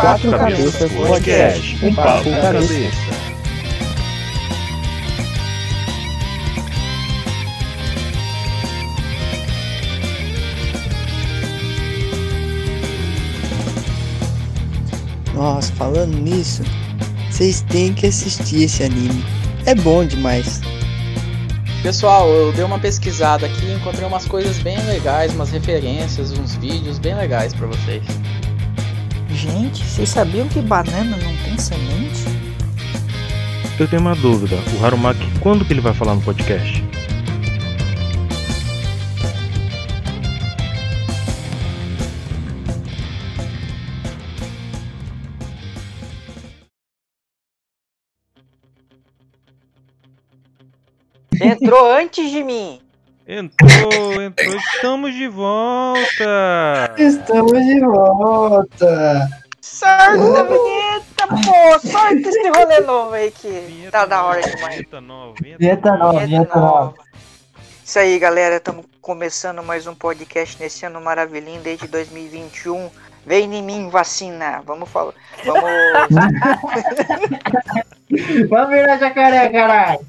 Quatro Cabeças Podcast, um papo cabeça. Nossa, falando nisso, vocês têm que assistir esse anime. É bom demais. Pessoal, eu dei uma pesquisada aqui e encontrei umas coisas bem legais, umas referências, uns vídeos bem legais pra vocês. Gente, vocês sabiam que banana não tem semente? Eu tenho uma dúvida. O Harumaki, quando que ele vai falar no podcast? Entrou antes de mim. Entrou, entrou, estamos de volta! Estamos de volta! Sorte a vinheta, pô! Sorte esse rolê novo aí que Vinheta tá da hora demais. Vinheta nova, vinheta Vinheta nova, vinheta nova. Isso aí, galera. Estamos começando mais um podcast nesse ano maravilhinho desde 2021. Vem em mim, vacina. Vamos falar. Vamos. Vamos virar jacaré, caralho!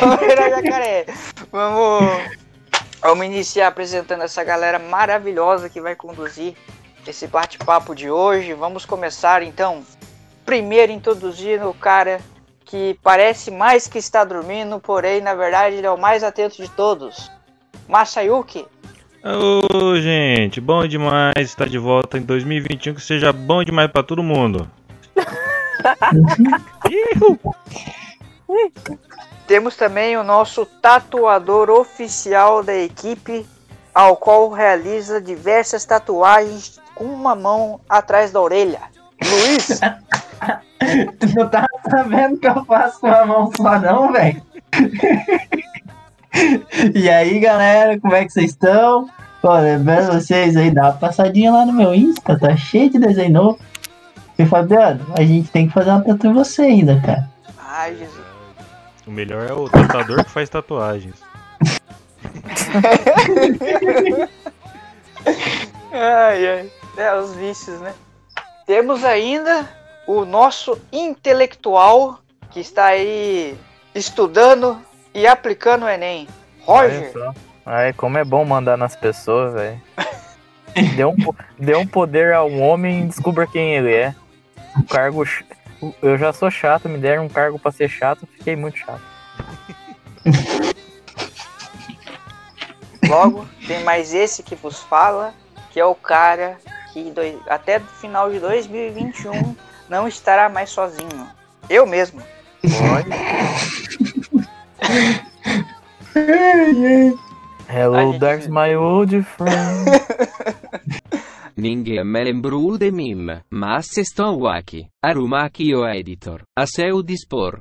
Vamos virar jacaré. Vamos. Vamos iniciar apresentando essa galera maravilhosa que vai conduzir esse bate-papo de hoje. Vamos começar então. Primeiro introduzindo o cara que parece mais que está dormindo, porém na verdade ele é o mais atento de todos. Masayuki. Ô, gente, bom demais estar de volta em 2021, que seja bom demais pra todo mundo. Temos também o nosso tatuador oficial da equipe, ao qual realiza diversas tatuagens com uma mão atrás da orelha. Luiz, Tu não tá sabendo que eu faço com a mão só não, velho? e aí, galera, como é que vocês estão? Pô, lembrando vocês aí, dá uma passadinha lá no meu Insta, tá cheio de desenho novo. E Fabiano, a gente tem que fazer uma tatu em você ainda, cara. ai Jesus, O melhor é o tatuador que faz tatuagens. ai ai, é os vícios, né? Temos ainda o nosso intelectual que está aí estudando e aplicando o Enem, Roger. Ai, como é bom mandar nas pessoas, velho. Dê um, dê um poder ao homem e descubra quem ele é. Um cargo. Eu já sou chato, me deram um cargo pra ser chato, fiquei muito chato. Logo, tem mais esse que vos fala, que é o cara que até o final de 2021 não estará mais sozinho. Eu mesmo. Hello, there's my old friend. Ninguém me lembrou de mim, mas estou aqui. Arumaki o editor, a seu dispor.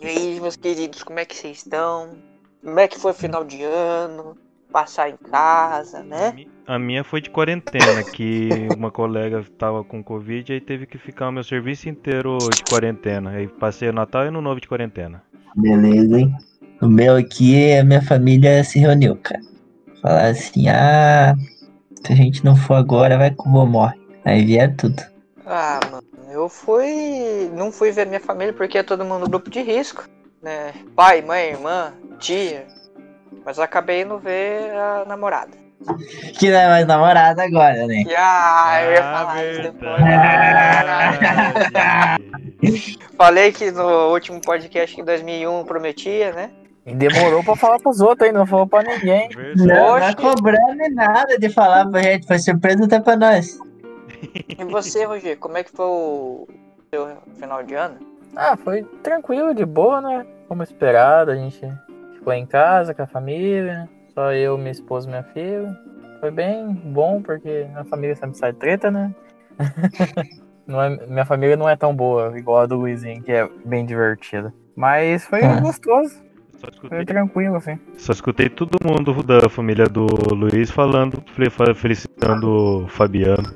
E aí, meus queridos, como é que vocês estão? Como é que foi o final de ano? Passar em casa, né? A minha foi de quarentena, que uma colega tava com Covid e teve que ficar o meu serviço inteiro de quarentena. Aí passei o Natal e o Ano Novo de quarentena. Beleza, hein? O meu aqui, a minha família se reuniu, cara. Falar assim, ah, se a gente não for agora, vai que o vô morre. Aí vier tudo. Ah, mano, eu fui. Não fui ver minha família porque é todo mundo no grupo de risco, né? Pai, mãe, irmã, tia. Mas acabei indo ver a namorada. Que não é mais namorada agora, né? E, ah, eu ia falar isso depois. Falei que no último podcast em 2001 prometia, né? E demorou pra falar pros outros ainda, não falou pra ninguém. Não, não é Oxe. cobrando nada de falar pra gente, foi surpresa até pra nós. E você, Roger, como é que foi o seu final de ano? Ah, foi tranquilo, de boa, né? Como esperado, a gente ficou em casa com a família, só eu, minha esposa e minha filha. Foi bem bom, porque a família sempre sai treta, né? Não é- minha família não é tão boa, igual a do Luizinho, que é bem divertida. Mas foi Ah. gostoso, Só foi escutei, tranquilo, assim. só escutei todo mundo da família do Luiz falando, fe- fa- felicitando o Fabiano.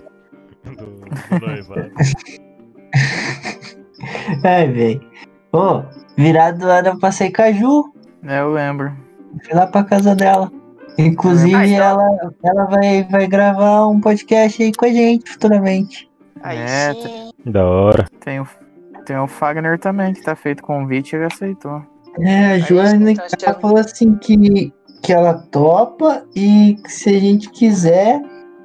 Do, do noivado. Ai, velho. Ô, virado do ano eu passei com a Ju. É, eu lembro. Fui lá pra casa dela. Inclusive, Ah, então- ela, ela vai, vai gravar um podcast aí com a gente futuramente. Aí É, sim. Da hora. Tem o, tem o Fagner também, que tá feito convite e ele aceitou. É, a Joana ela falou assim que, que ela topa e que se a gente quiser,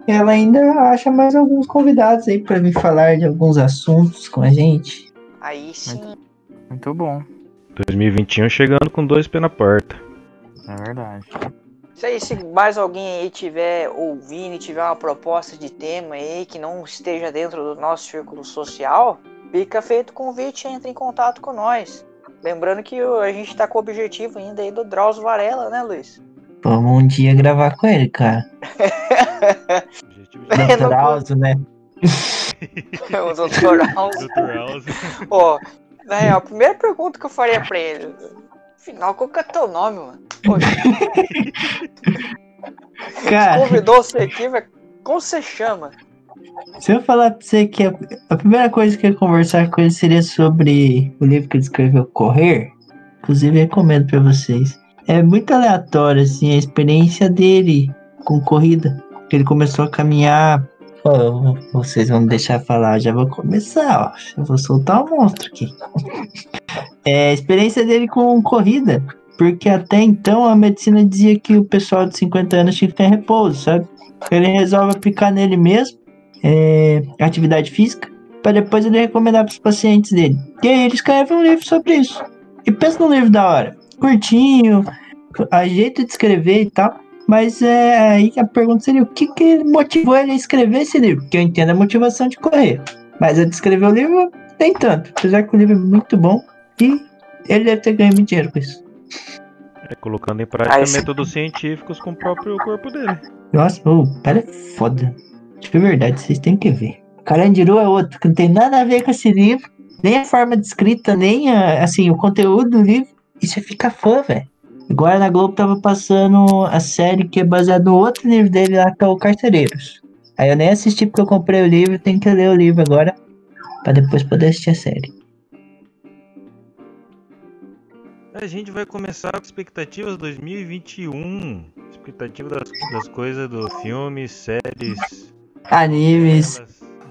ela ainda acha mais alguns convidados aí pra vir falar de alguns assuntos com a gente. Aí sim. Muito bom. 2021 chegando com dois pés na porta. É verdade. Isso aí, se mais alguém aí tiver ouvindo e tiver uma proposta de tema aí que não esteja dentro do nosso círculo social, fica feito o convite e entra em contato com nós. Lembrando que a gente tá com o objetivo ainda aí do Drauzio Varela, né, Luiz? Vamos um dia gravar com ele, cara. Objetivo É, de não- Drauzio, né? o Dr. Dr. House. Pô, na real, a primeira pergunta que eu faria pra ele, afinal, qual que é teu nome, mano? Poxa, Cara, convidou você aqui, velho. Como você chama? Se eu falar pra você que a, a primeira coisa que eu ia conversar com ele seria sobre o livro que ele escreveu, Correr, inclusive recomendo pra vocês. É muito aleatório, assim, a experiência dele com corrida. Ele começou a caminhar. Ó, vocês vão me deixar falar, já vou começar, ó. Eu vou soltar o monstro aqui. É a experiência dele com corrida. Porque até então a medicina dizia que o pessoal de 50 anos tinha que em repouso, sabe? Ele resolve aplicar nele mesmo é, atividade física, para depois ele recomendar para os pacientes dele. E aí ele escreve um livro sobre isso. E pensa num livro da hora, curtinho, a jeito de escrever e tal. Mas é aí que a pergunta seria o que, que motivou ele a escrever esse livro? Porque eu entendo a motivação de correr. Mas de escrever o livro, nem tanto. Apesar que o livro é muito bom e ele deve ter ganho muito dinheiro com isso. É, colocando em prática Ah, esse- métodos científicos com o próprio corpo dele. Nossa, o cara é foda. De verdade, vocês têm que ver. Carandiru é outro, que não tem nada a ver com esse livro. Nem a forma de escrita, nem a- assim, o conteúdo do livro. E você fica fã, velho. Agora na Globo tava passando a série que é baseada no outro livro dele lá, que é o Carcereiros. Aí eu nem assisti porque eu comprei o livro, tenho que ler o livro agora. Pra depois poder assistir a série. A gente vai começar com expectativas 2021. Expectativa das, das coisas do filme, séries, Animes,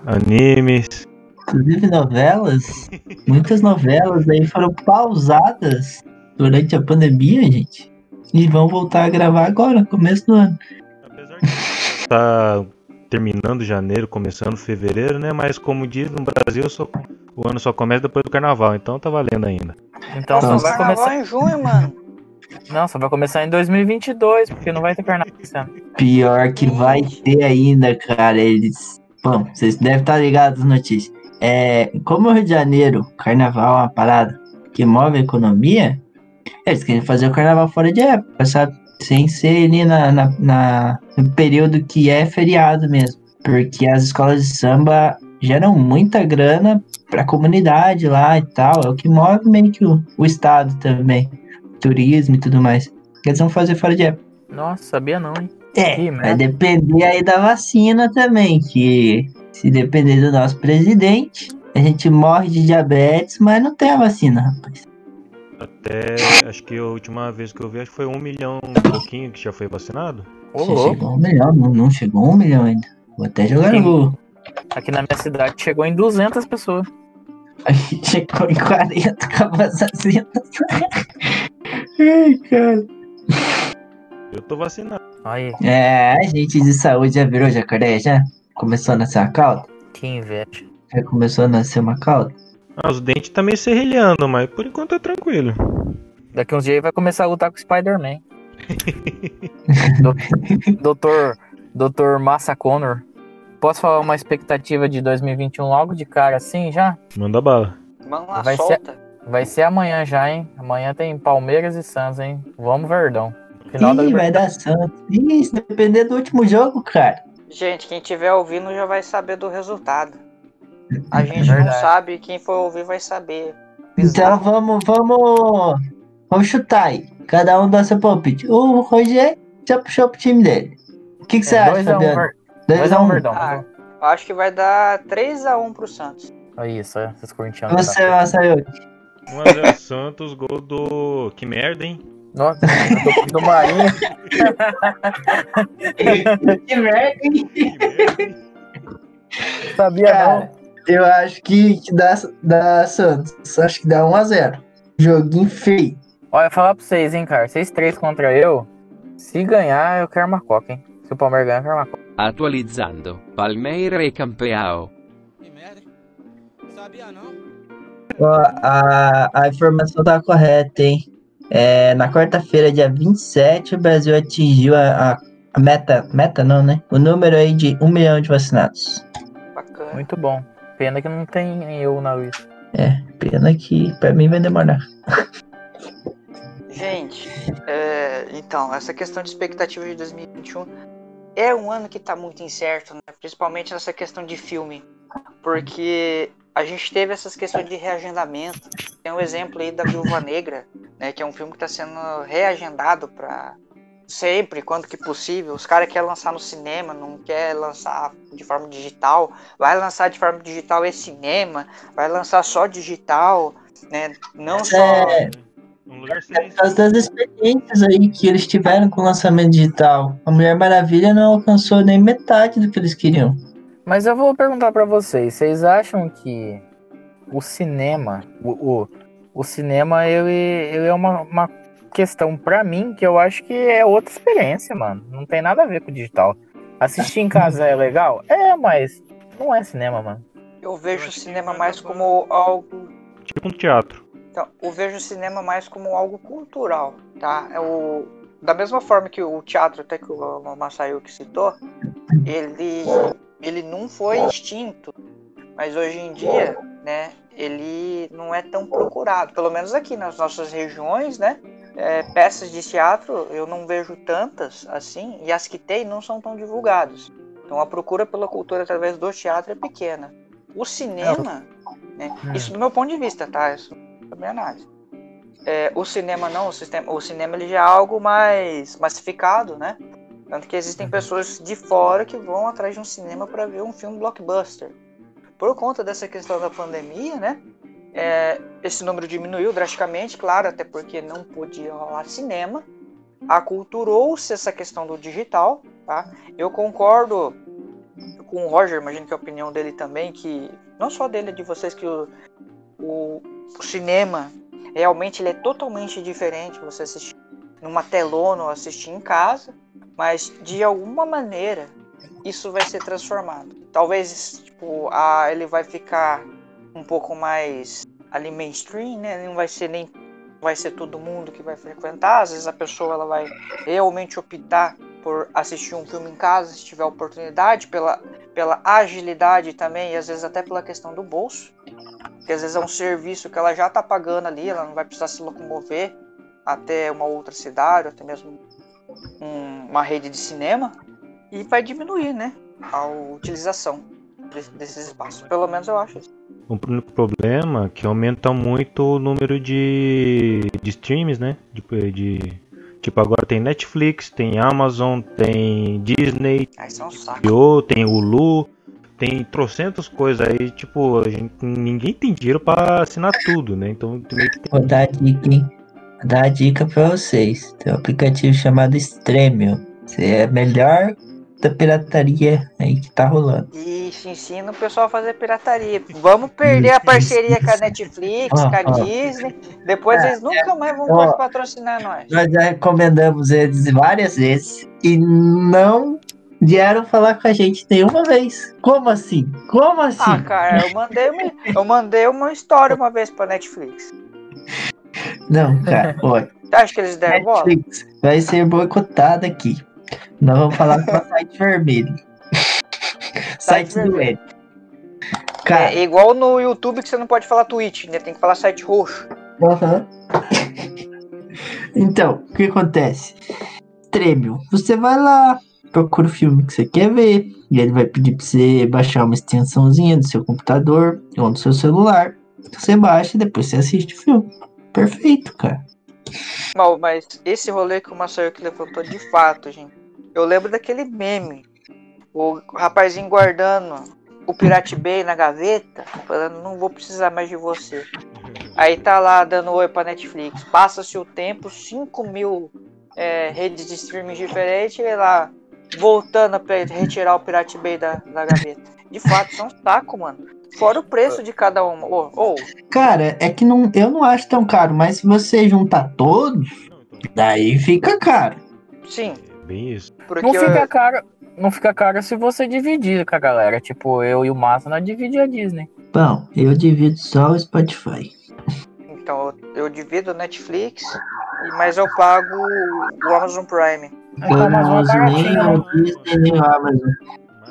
animes. inclusive novelas. Muitas novelas aí foram pausadas durante a pandemia, gente. E vão voltar a gravar agora, começo do ano. Apesar de tá terminando janeiro, começando fevereiro, né? Mas como diz no Brasil, só- o ano só começa depois do carnaval, então tá valendo ainda. Então só vai Carnaval começar. em junho, mano. Não, só vai começar em 2022, porque não vai ter carnaval. Pior que vai ter ainda, cara. Eles. Bom, vocês devem estar ligados nas notícias. É, como o Rio de Janeiro, carnaval é uma parada que move a economia, eles querem fazer o carnaval fora de época, sabe? Sem ser ali na, na, na- no período que é feriado mesmo. Porque as escolas de samba geram muita grana pra comunidade lá e tal. É o que move meio que o, o estado também. Turismo e tudo mais. Eles vão fazer fora de época. Nossa, sabia não, hein? É, vai merda. depender aí da vacina também, que se depender do nosso presidente, a gente morre de diabetes, mas não tem a vacina, rapaz. Até acho que a última vez que eu vi, acho que foi um milhão e pouquinho que já foi vacinado. Ô, chegou um milhão, não, não chegou um milhão ainda. Vou até jogar no Google. Aqui na minha cidade chegou em 200 pessoas. A gente chegou em 40 com a vacina. Ai, cara. Eu tô vacinado. Aí, É, a gente de saúde já virou jacaré, já? Começou a nascer uma cauda? que inveja. Já começou a nascer uma cauda? Ah, os dentes tá meio serrilhando, mas por enquanto tá tranquilo. Daqui uns dias ele vai começar a lutar com o Spider-Man. Do- Doutor, Doutor Massa Connor. Posso falar uma expectativa de 2021 logo de cara assim já? Manda bala. Mano, lá Vai ser- solta. Vai ser amanhã já, hein? Amanhã tem Palmeiras e Santos, hein? Vamos, Verdão. Final da Ih, vai Libertadores. dar Santos. Ih, se depender do último jogo, cara. Gente, quem tiver ouvindo já vai saber do resultado. A gente não Verdade. sabe, quem for ouvir vai saber. Então vamos, vamos. Vamos chutar aí. Cada um dá seu palpite. O Roger já puxou pro time dele. O que, que você acha, 2x1 Fabiano? Ver... 2 2 a a 1 1 Verdão. Ah, eu acho que vai dar 3x1 pro Santos. Olha isso, é, esses corintianos. Você, Masayoki. 1x0 Santos, gol do. Que merda, hein? Nossa, do, do Marinho. Que merda, hein? Sabia Cara, eu acho que, que dá, dá Santos. Acho que dá 1x0. Joguinho feio. não. Olha, falar pra vocês, hein, cara. Vocês três contra eu. Se ganhar, eu quero uma coca, hein. Se o Palmeiras ganhar, eu quero uma coca. Atualizzando. Palmeiras e campeão. Que merda, hein? Sabia não? Ó, a, a informação tá correta, hein? É, na quarta-feira, dia 27, o Brasil atingiu a, a- meta. Meta não, né? O número aí de 1 milhão de vacinados. Bacana. Muito bom. Pena que não tem eu na lista. É, pena que pra mim vai demorar. Gente, é, então, essa questão de expectativa de 2021 é um ano que tá muito incerto, né? Principalmente nessa questão de filme. Porque a gente teve essas questões de reagendamento. Tem um exemplo aí da Viúva Negra, né? Que é um filme que tá sendo reagendado pra sempre, quando que possível. Os caras querem lançar no cinema, não quer lançar de forma digital. Vai lançar de forma digital é cinema, vai lançar só digital, né? Não só. É, Um lugar é sem. por causa das experiências aí que eles tiveram com o lançamento digital. A Mulher Maravilha não alcançou nem metade do que eles queriam. Mas eu vou perguntar pra vocês, vocês acham que o cinema, o, o, o cinema, ele, ele é uma, uma questão pra mim que eu acho que é outra experiência, mano. Não tem nada a ver com o digital. Assistir em casa é legal? É, mas não é cinema, mano. Eu vejo Eu o cinema mais como algo. Tipo um teatro. Então, eu vejo o cinema mais como algo cultural, tá? É o, da mesma forma que o teatro, até que o Masayuki citou, ele, ele não foi extinto, mas hoje em dia, né, ele não é tão procurado, pelo menos aqui nas nossas regiões, né? é, peças de teatro eu não vejo tantas assim, e as que tem não são tão divulgadas. Então a procura pela cultura através do teatro é pequena. O cinema, né, Hum. isso do meu ponto de vista, tá? Isso é minha análise. É, o cinema não, o, sistema, o cinema ele já é algo mais massificado, né? Tanto que existem pessoas de fora que vão atrás de um cinema para ver um filme blockbuster. Por conta dessa questão da pandemia, né? é, esse número diminuiu drasticamente, claro, até porque não podia rolar cinema. Aculturou-se essa questão do digital, tá? Eu concordo com o Roger, imagino que a opinião dele também, que não só dele, é de vocês, que o, o, o cinema realmente ele é totalmente diferente você assistir numa telona ou assistir em casa, mas de alguma maneira isso vai ser transformado. Talvez tipo, a, ele vai ficar um pouco mais ali mainstream, né? Não vai ser nem vai ser todo mundo que vai frequentar. Às vezes a pessoa ela vai realmente optar por assistir um filme em casa, se tiver oportunidade, pela, pela agilidade também, e às vezes até pela questão do bolso. Porque às vezes é um serviço que ela já está pagando ali, ela não vai precisar se locomover até uma outra cidade, até mesmo um- uma rede de cinema, e vai diminuir, né? A utilização desse- desses espaços. Pelo menos eu acho isso. O único problema é que aumenta muito o número de, de streams, né? De, de- tipo, agora tem Netflix, tem Amazon, tem Disney, isso é um. HBO, tem Hulu, tem trocentas coisas aí, tipo, a gente, ninguém tem dinheiro pra assinar tudo, né? Então meio que tem Vou dar a dica, hein? Vou dar a dica pra vocês. Tem um aplicativo chamado Stremio. Você é melhor da pirataria aí que tá rolando. Isso ensina o pessoal a fazer pirataria. Vamos perder a parceria com a Netflix, Ó, com a ó. Disney. Depois É, eles nunca mais vão ó. poder patrocinar nós. Nós já recomendamos eles várias vezes e não vieram falar com a gente nenhuma vez. Como assim? Como assim? Ah, cara, eu mandei, uma, eu mandei uma história uma vez pra Netflix. Não, cara, olha. Você acha que eles deram bola? Netflix vai ser boicotada aqui. Nós vamos falar com o site vermelho. site do. Ed. Cara, É igual no YouTube que você não pode falar Twitch, né? Tem que falar site roxo. Aham. então, o que acontece? Tremio, você vai lá, procura o filme que você quer ver, e ele vai pedir pra você baixar uma extensãozinha do seu computador ou do seu celular. Você baixa e depois você assiste o filme. Perfeito, cara. Mal, mas esse rolê que o Masayuki levantou de fato, gente. Eu lembro daquele meme. O rapazinho guardando o Pirate Bay na gaveta, falando, não vou precisar mais de você. Aí tá lá dando oi pra Netflix. Passa-se o tempo, 5 mil é, redes de streaming diferentes, e lá voltando pra retirar o Pirate Bay da, da gaveta. De fato, isso é um saco, mano. Fora o preço de cada uma. Ô, ô, Cara, é que não, eu não acho tão caro, mas se você juntar todos, daí fica caro. sim, Bem isso. porque Não eu- fica caro. Não fica caro se você dividir com a galera. Tipo, eu e o Massa nós dividimos a Disney. Bom, eu divido só o Spotify. Então, eu, eu divido o Netflix, e- mas eu pago o Amazon Prime. Não uma uso nem Disney Amazon.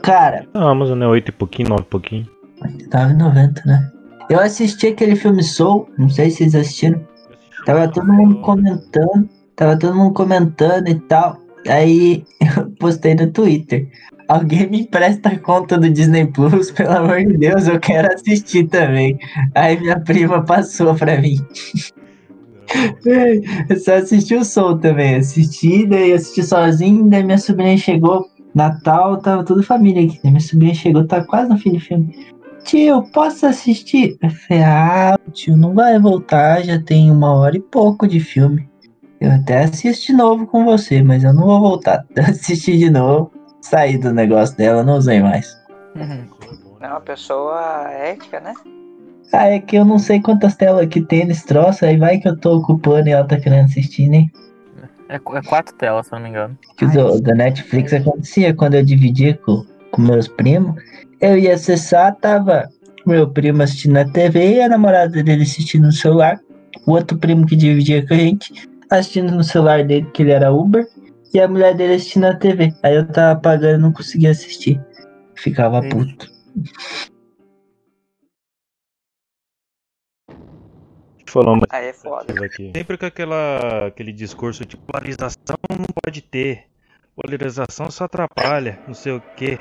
Cara, A Amazon é 8 e pouquinho, 9 e pouquinho. 9,90, né? Eu assisti aquele filme Soul, não sei se vocês assistiram. Tava todo mundo comentando, tava todo mundo comentando e tal. Aí eu postei no Twitter. Alguém me empresta a conta do Disney Plus, pelo amor de Deus, eu quero assistir também. Aí minha prima passou pra mim. Eu só assisti o Soul também. Assisti, daí assisti sozinho, daí minha sobrinha chegou. Natal, tava toda família aqui. Daí minha sobrinha chegou, tá quase no fim do filme. Tio, posso assistir? Eu falei, ah, tio, não vai voltar, já tem uma hora e pouco de filme. Eu até assisto de novo com você, mas eu não vou voltar. Assisti de novo, saí do negócio dela, não usei mais. É uma pessoa ética, né? Ah, é que eu não sei quantas telas que tem nesse troço, aí vai que eu tô ocupando e ela tá querendo assistir, né? É, qu- é quatro telas, se eu não me engano. Que do- da Netflix acontecia quando eu dividia com, com meus primos. Eu ia acessar, tava meu primo assistindo na TV e a namorada dele assistindo no celular. O outro primo que dividia com a gente assistindo no celular dele, que ele era Uber. E a mulher dele assistindo na TV. Aí eu tava pagando e não conseguia assistir. Ficava Ixi. puto. Falou uma Aí é foda. aqui. Sempre com aquela, aquele discurso de polarização não pode ter. Polarização só atrapalha, não sei o quê.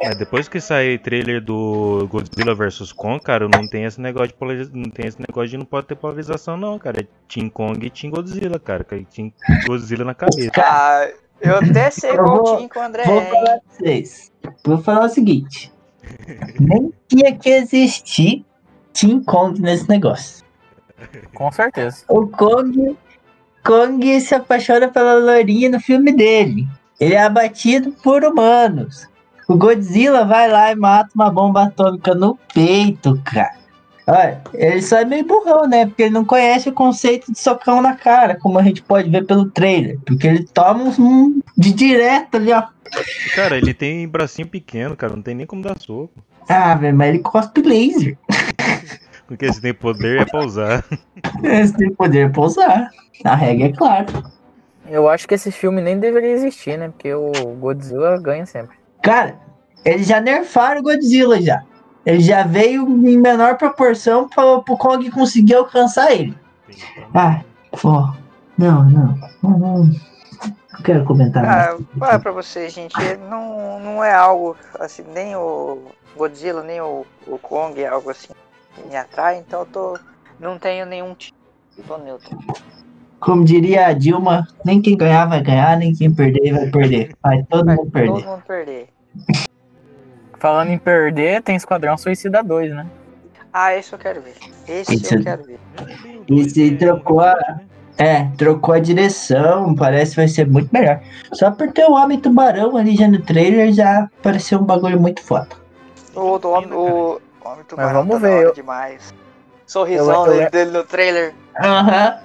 Mas depois que sair trailer do Godzilla vs Kong, cara, não tem esse negócio de polarização, não tem esse negócio de não pode ter polarização não, cara. É Team Kong e Team Godzilla, cara. Team Godzilla na cabeça. Ah, eu até sei Eu qual vou- time que o André Vou é, falar pra vocês. Vou falar o seguinte. Nem tinha que existir Team Kong nesse negócio. Com certeza. O Kong, Kong se apaixona pela loirinha no filme dele. Ele é abatido por humanos. O Godzilla vai lá e mata uma bomba atômica no peito, cara. Olha, ele só é meio burrão, né? Porque ele não conhece o conceito de socão na cara, como a gente pode ver pelo trailer. Porque ele toma um de direto ali, ó. Cara, ele tem bracinho pequeno, cara, não tem nem como dar soco. Ah, velho, mas ele cospe laser. Porque se tem poder é pra usar. Esse tem poder pra usar. A regra é clara. Eu acho que esse filme nem deveria existir, né? Porque o Godzilla ganha sempre. Cara, eles já nerfaram o Godzilla já. Ele já veio em menor proporção para pro Kong conseguir alcançar ele. Ah, pô. Não, não. Não, não, não quero comentar. Ah, fala pra vocês, gente, não, não é algo assim, nem o Godzilla, nem o, o Kong é algo assim me atrai, então eu tô. Não tenho nenhum time. Tô neutro. Como diria a Dilma, nem quem ganhar vai ganhar, nem quem perder vai perder. Vai todo Vai mundo perder. todo mundo perder. Falando em perder, tem Esquadrão Suicida 2, né? Ah, esse eu quero ver. Esse Esse- eu quero ver. Esse trocou a- É, trocou a direção, parece que vai ser muito melhor. Só por ter o Homem Tubarão ali já no trailer já pareceu um bagulho muito foda. O do homem, o homem tubarão vamos da ver, eu- demais. Sorrisão Eu- eu- dele, dele no trailer. Aham.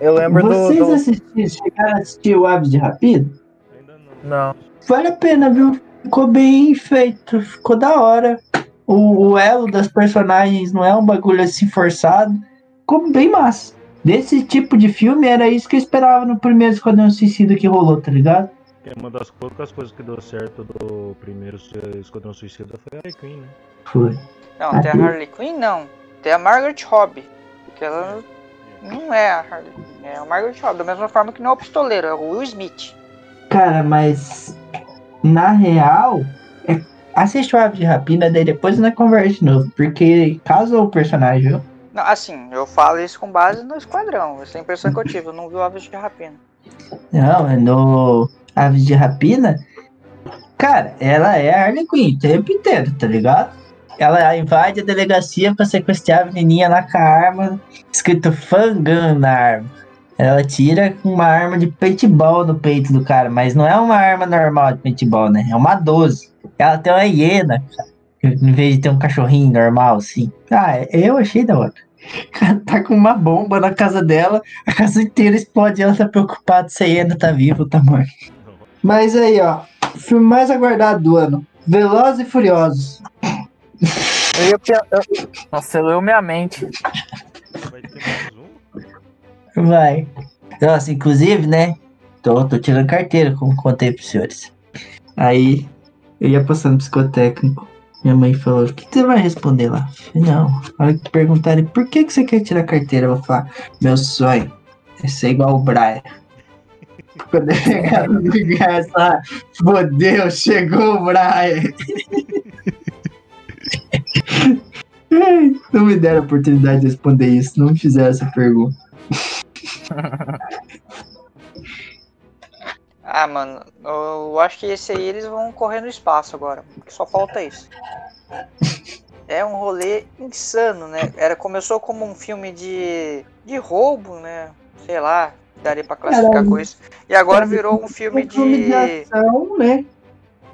Eu lembro do. Vocês do... assistiram, chegaram a assistir o Aves de Rapina? Ainda não. Não. Vale a pena, viu? Ficou bem feito, ficou da hora. O, o elo das personagens não é um bagulho assim forçado. Ficou bem massa. Desse tipo de filme era isso que eu esperava no primeiro Esquadrão Suicida que rolou, tá ligado? É uma das poucas coisas que deu certo do primeiro Esquadrão Suicida foi a Harley Quinn, né? Foi. Não, tem a Harley Quinn, não. Tem a Margaret Robbie. Porque ela não é a Harley Quinn, é a Margaret Robbie. Da mesma forma que não é o pistoleiro, é o Will Smith. Cara, mas na real, é- assiste o Aves de Rapina, daí depois nós conversa de novo. Porque casou o personagem, viu? Não, assim, eu falo isso com base no Esquadrão. Essa é a impressão que eu tive. Eu não vi o Aves de Rapina. Não, é no Aves de Rapina. Cara, ela é a Harley Quinn o tempo inteiro, tá ligado? ela invade a delegacia pra sequestrar a menininha lá com a arma, escrito Fangan na arma. Ela tira uma arma de paintball no peito do cara, mas não é uma arma normal de paintball, né? É uma 12. Ela tem uma hiena, cara, em vez de ter um cachorrinho normal, assim. Ah, eu achei da hora. Tá com uma bomba na casa dela, a casa inteira explode ela tá preocupada se a hiena tá viva ou tá morta. Mas aí, ó, o filme mais aguardado do ano: Velozes e Furiosos. Eu ia eu- Nossa, você leu minha mente. Vai ter mais um? Vai. Nossa, inclusive, né? Tô, tô tirando carteira, como contei pros senhores. Aí, eu ia passando no psicotécnico. Minha mãe falou: O que que você vai responder lá? Eu falei, Não, na hora que perguntarem por que, que você quer tirar carteira, eu vou falar: Meu sonho é ser igual o Brian. Quando no lugar, lá, fodeu, chegou o Brian. Não me deram a oportunidade de responder isso, não me fizeram essa pergunta. Ah, mano, eu acho que esse aí eles vão correr no espaço agora. Só falta isso. É um rolê insano, né? Era, começou como um filme de, de roubo, né? Sei lá, daria pra classificar um- com isso. E agora virou um filme um filme de de. ação, né?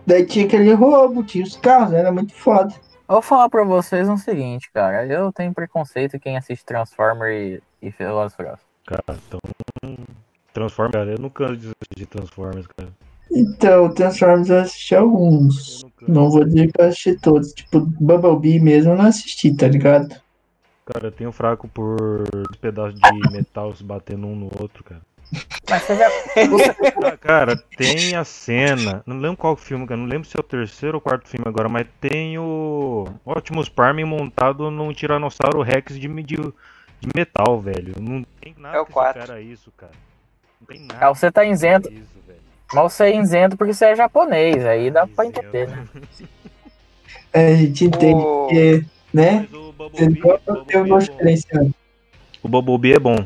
Daí tinha aquele roubo, tinha os carros, era muito foda. Eu vou falar pra vocês o seguinte, cara. Eu tenho preconceito em quem assiste Transformer e, e Velozes Furiosos. Cara, então. Transformers, cara. Eu não canso de assistir Transformers, cara. Então, Transformers eu assisti alguns. Eu. Não vou dizer que eu assisti todos. Tipo, Bumblebee mesmo eu não assisti, tá ligado? Cara, eu tenho fraco por pedaços de metal se batendo um no outro, cara. Mas você já. Ah, cara, tem a cena. Não lembro qual filme, cara. Não lembro se é o terceiro ou quarto filme agora, mas tem o Optimus Prime montado num Tiranossauro Rex de, de, de metal, velho. Não tem nada É o que quatro. supera isso, cara. Não tem nada. Ah, você tá isento. Isso, velho. Mas você é isento porque você é japonês. Aí dá pra Isento. entender, né? É, a gente entende O- que, né? Eu é bom. diferença. O Bumblebee é bom.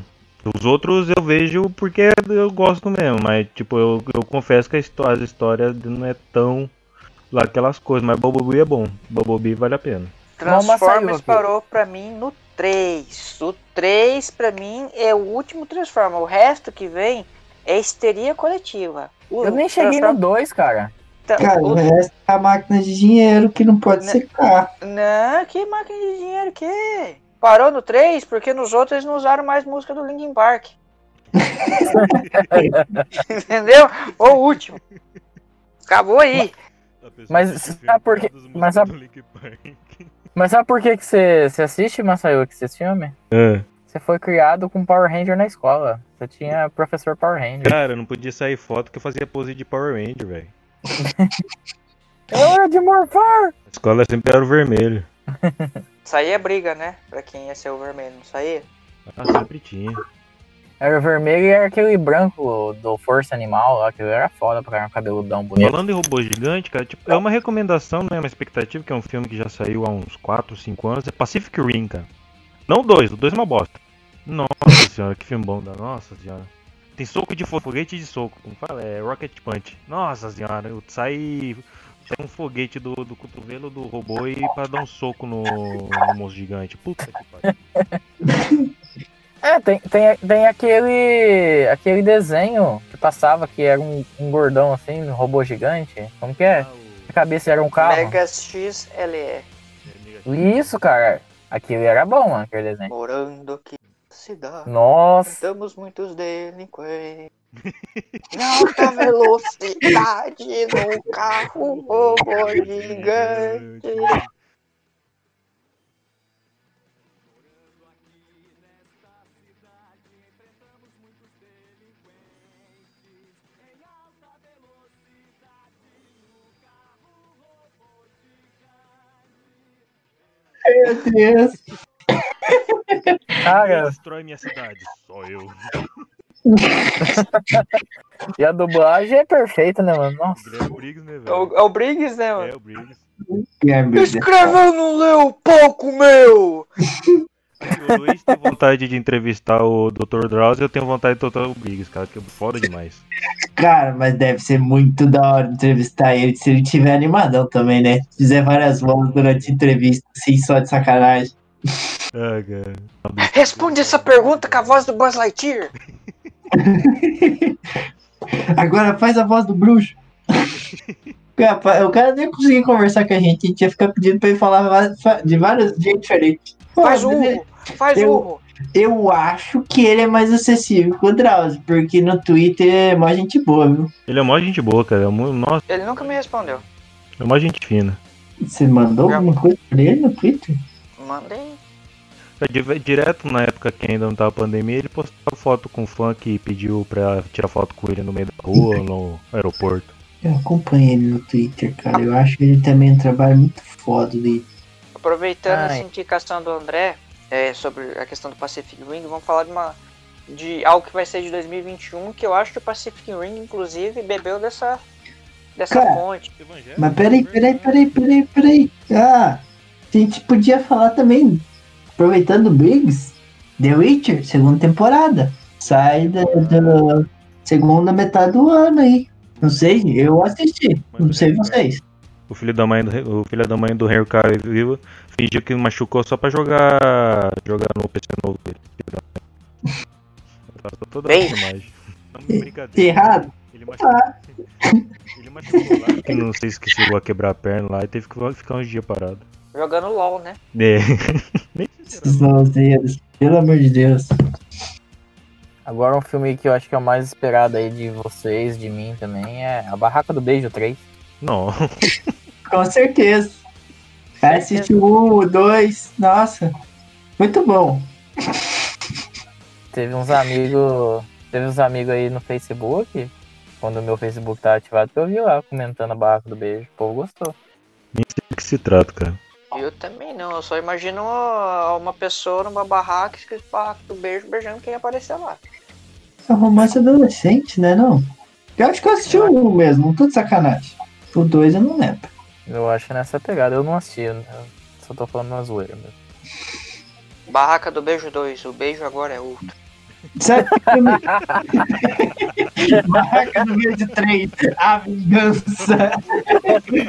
Os outros eu vejo porque eu gosto mesmo, mas tipo, eu, eu confesso que as histórias não é tão lá aquelas coisas, mas Bumblebee é bom. Bumblebee vale a pena. Transformers parou pra mim no 3. O 3 pra mim é o último Transformer. O resto que vem é histeria coletiva. O Eu nem cheguei no Transform- 2, cara. Tá, Cara, o- o resto é a máquina de dinheiro que não pode Né? secar. Não, que máquina de dinheiro que? Parou no 3 porque nos outros eles não usaram mais música do Linkin Park. Entendeu? O último. Acabou aí. Mas sabe por quê? Mas sabe- Mas sabe por que, que você, você assiste, Masayuki, esse filme? É. Você foi criado com Power Ranger na escola. Você tinha professor Power Ranger. Cara, não podia sair foto que eu fazia pose de Power Ranger, velho. É hora de morfar! A escola sempre era o vermelho. Saía briga, né? Pra quem ia ser o vermelho, não saía? Ah, sempre tinha. Era o vermelho e era aquele branco do Força Animal lá, que era foda pra caramba, cabeludão bonito. Falando em robô gigante, cara, tipo, é uma recomendação, não é uma expectativa, que é um filme que já saiu há uns 4, 5 anos, é Pacific Rim, cara. Não 2, o 2 é uma bosta. Nossa senhora, que filme bom da nossa senhora. Tem soco de fo- foguete de soco, como fala, é Rocket Punch. Nossa senhora, eu sai, sai um foguete do, do cotovelo do robô e pra dar um soco no, no monstro gigante. Puta que pariu. É, tem, tem, tem aquele, aquele desenho que passava que era um, um gordão assim, um robô gigante. Como que é? Ah, A cabeça era um carro. Mega XLE. Isso, cara. Aquele era bom, aquele desenho. Morando aqui cidade. Nossa. Estamos muitos delinquentes. Na alta velocidade no carro robô gigante. Meu Deus. Cara, destrói minha cidade? Só eu. e a dublagem é perfeita, né, mano? Nossa. Guilherme Briggs, né, É velho? o, é o Briggs, né, mano? É, o Briggs. Briggs. Escreveu, não leu pouco, meu! O Luiz tem vontade de entrevistar o Dr. Drauzio e eu tenho vontade de tocar o Briggs, cara, que é foda demais. Cara, mas deve ser muito da hora entrevistar ele se ele tiver animadão também, né? Fizer várias vozes durante a entrevista, assim, só de sacanagem. Ah, cara. Responde essa pergunta com a voz do Buzz Lightyear. Agora faz a voz do bruxo. O cara nem conseguia conversar com a gente, a gente ia ficar pedindo pra ele falar de vários jeitos diferentes. Faz mas urro, faz eu- urro. Eu acho que ele é mais acessível que o Drauzio, porque no Twitter é mó gente boa, viu? Ele é mó gente boa, cara. É Nossa, Ele nunca me respondeu. é mó gente fina. Você mandou alguma coisa pra ele no Twitter? Mandei. É, di- Direto na época que ainda não tava pandemia, ele postava foto com um fã que pediu pra tirar foto com ele no meio da rua ou no aeroporto. Eu acompanho ele no Twitter, cara. Eu acho ele também um trabalho muito foda dele. Aproveitando Ai. essa indicação do André é, sobre a questão do Pacific Ring, vamos falar de uma de algo que vai ser de 2021, que eu acho que o Pacific Ring, inclusive, bebeu dessa dessa Cara, fonte. Mas peraí, peraí, peraí, peraí, peraí. Ah, a gente podia falar também, aproveitando o Briggs, The Witcher, segunda temporada. Sai da, da segunda metade do ano aí. Não sei, eu assisti. Não sei vocês. O filho da mãe do, o filho da mãe do Henry Cavill fingiu que machucou só pra jogar jogar no PC novo dele. Passou toda a imagem. Brincadeira. Errado? Ele machucou, ele machucou lá, que não sei se chegou a quebrar a perna lá e teve que ficar uns dias parado. Jogando LOL, né? É. Esses Deus, pelo amor de Deus. Agora um filme que eu acho que é o mais esperado aí de vocês, de mim também, é A Barraca do Beijo 3. Não. Com certeza. Vai assistir o um, nossa. Muito bom. Teve uns amigos. Teve uns amigos aí no Facebook, quando o meu Facebook tá ativado, que eu vi lá comentando a Barraca do Beijo. O povo gostou. Nem sei do que se trata, cara. Eu também não, eu só imagino uma, uma pessoa numa barraca escrito barraca do beijo beijando quem aparecer lá. É um romance adolescente, né não? Eu acho que eu assisti o um mesmo, não tô de sacanagem. O dois eu não lembro. Eu acho nessa pegada. Eu não assisti, eu só tô falando na zoeira mesmo. Barraca do beijo 2, o beijo agora é outro. Sabe? Barraca do Verde 3, A Vingança.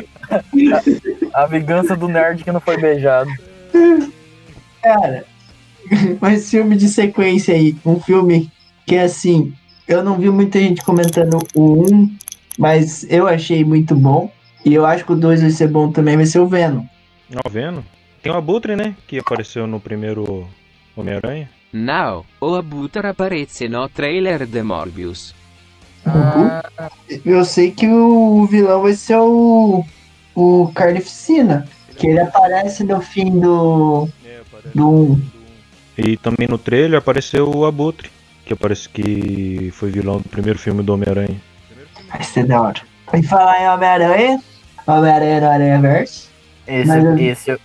A vingança do nerd que não foi beijado. Cara, mas filme de sequência aí, um filme que assim, eu não vi muita gente comentando o 1, mas eu achei muito bom. E eu acho que o 2 vai ser bom também, vai ser o Venom. Não, vendo? Tem o Abutre, né? Que apareceu no primeiro Homem-Aranha. Now, o Abutre aparece no trailer de Morbius. Ah, Eu sei que o vilão vai ser o, o Carnificina, que ele aparece no fim do, do 1. E também no trailer apareceu o Abutre, que parece que foi vilão do primeiro filme do Homem-Aranha. Vai ser da hora. E falar em Homem-Aranha, Homem-Aranha no Aranha Verso. esse, Mas esse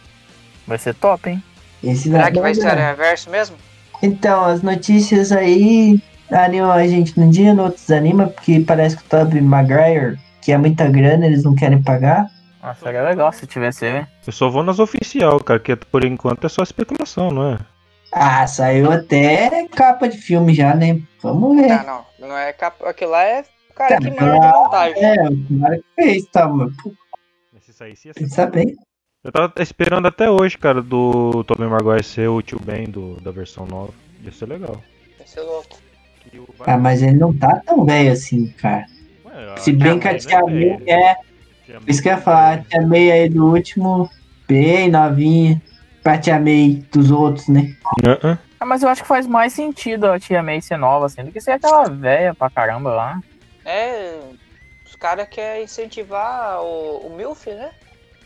vai ser top, hein? Esse Será vai que vai ser né? reverso mesmo? Então, as notícias aí animam a gente num dia, no outro desanima, porque parece que o Tobey Maguire, que é muita grana, eles não querem pagar. Nossa, seria legal se tivesse, né? Eu só vou nas oficial, cara, que por enquanto é só especulação, não é? Ah, saiu até capa de filme já, né? Vamos ver. Ah, não. Não é cap... Aquilo lá é o cara que manda de montagem. É, o cara que fez, tá, mas pô, Se saísse, ia tem que saber. Eu tava esperando até hoje, cara, do Tobey Maguire ser o tio Ben do, da versão nova. Ia ser legal. Vai ser louco. Ah, mas ele não tá tão velho assim, cara. Ué, Se bem que a tia May é. Tia Isso que eu ia falar, a tia May aí do último, bem novinha. Pra tia May dos outros, né? Uh-uh. Ah, mas eu acho que faz mais sentido a tia May ser nova, assim, do que ser aquela velha pra caramba lá. É, os caras querem incentivar o, o MILF, né?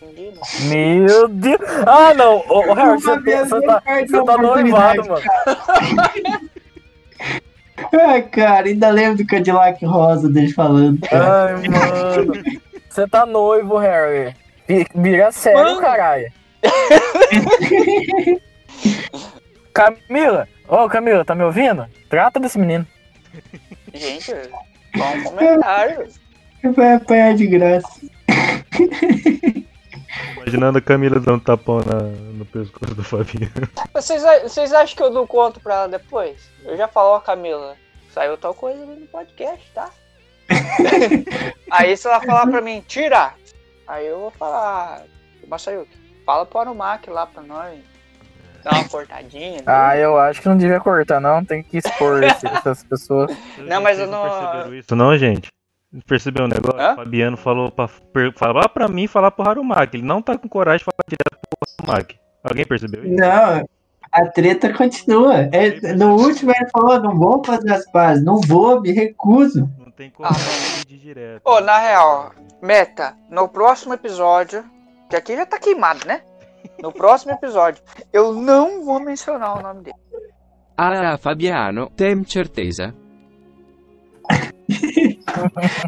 Mano. Meu Deus! Ah, não! Ô, ô, Harry, você, Meu você tá, você tá noivado, mano. Ah, cara, ainda lembro do Cadillac rosa dele falando. cara. Ai, mano. Você tá noivo, Harry. Vi- Vira sério, Mano. caralho. Camila! Ô, Camila, tá me ouvindo? Trata desse menino. Gente, só um comentário. Vai apanhar de graça. Imaginando a Camila dando tapão na, no pescoço do Fabiano. Vocês, vocês acham que eu dou conta pra ela depois? Eu já falo, ó, Camila, saiu tal coisa ali no podcast, tá? aí se ela falar pra mim, tira! Aí eu vou falar, Masayuki, fala pro Arumak lá pra nós. Dá uma cortadinha. né? Ah, eu acho que não devia cortar, não. Tem que expor esse- essas pessoas. Não, mas eu não- perceberam isso, não, gente? Percebeu o negócio? Hã? O Fabiano falou pra, per- falar pra mim falar pro Harumaki. Ele não tá com coragem de falar direto pro Harumaki. Alguém percebeu isso? Não, a treta continua. É, no último ele falou, não vou fazer as pazes, não vou, me recuso. Não tem Ah, coragem de ir direto. Ô, na real, Meta, no próximo episódio, que aqui já tá queimado, né? No próximo episódio, eu não vou mencionar o nome dele. Ah, Fabiano, tem certeza?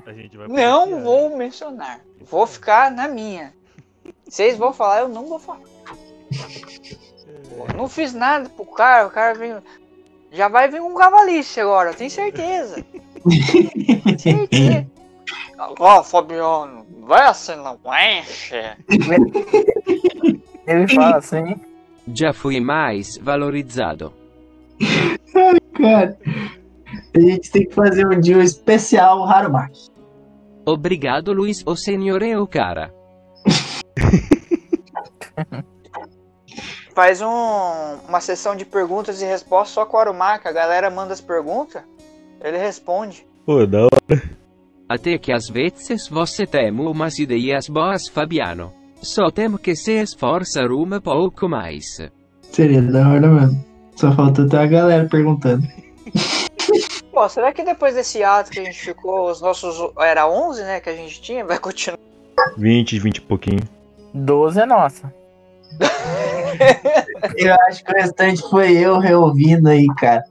A gente vai Não vou mencionar. Vou ficar na minha. Vocês vão falar, eu não vou falar. Pô, Não fiz nada pro cara, o cara vem. Já vai vir um cavalice agora, eu tenho certeza. Ó, Fabiano, vai assim, não enche. Ele fala assim. Já fui mais valorizado. Cara, a gente tem que fazer um dia especial Harumaki. Obrigado Luiz o senhore o cara. Faz um, uma sessão de perguntas e respostas só com o Arumaka. A galera manda as perguntas, ele responde. Pô, da hora. Até que às vezes você tem umas ideias boas Fabiano. Só temo que se esforçar um pouco mais. Seria da hora mesmo. Só falta ter a galera perguntando. Pô, será que depois desse ato que a gente ficou, os nossos. Era 11, né? Que a gente tinha, vai continuar? 20, 20 e pouquinho. 12 é nossa. Eu acho que o restante foi eu reouvindo aí, cara.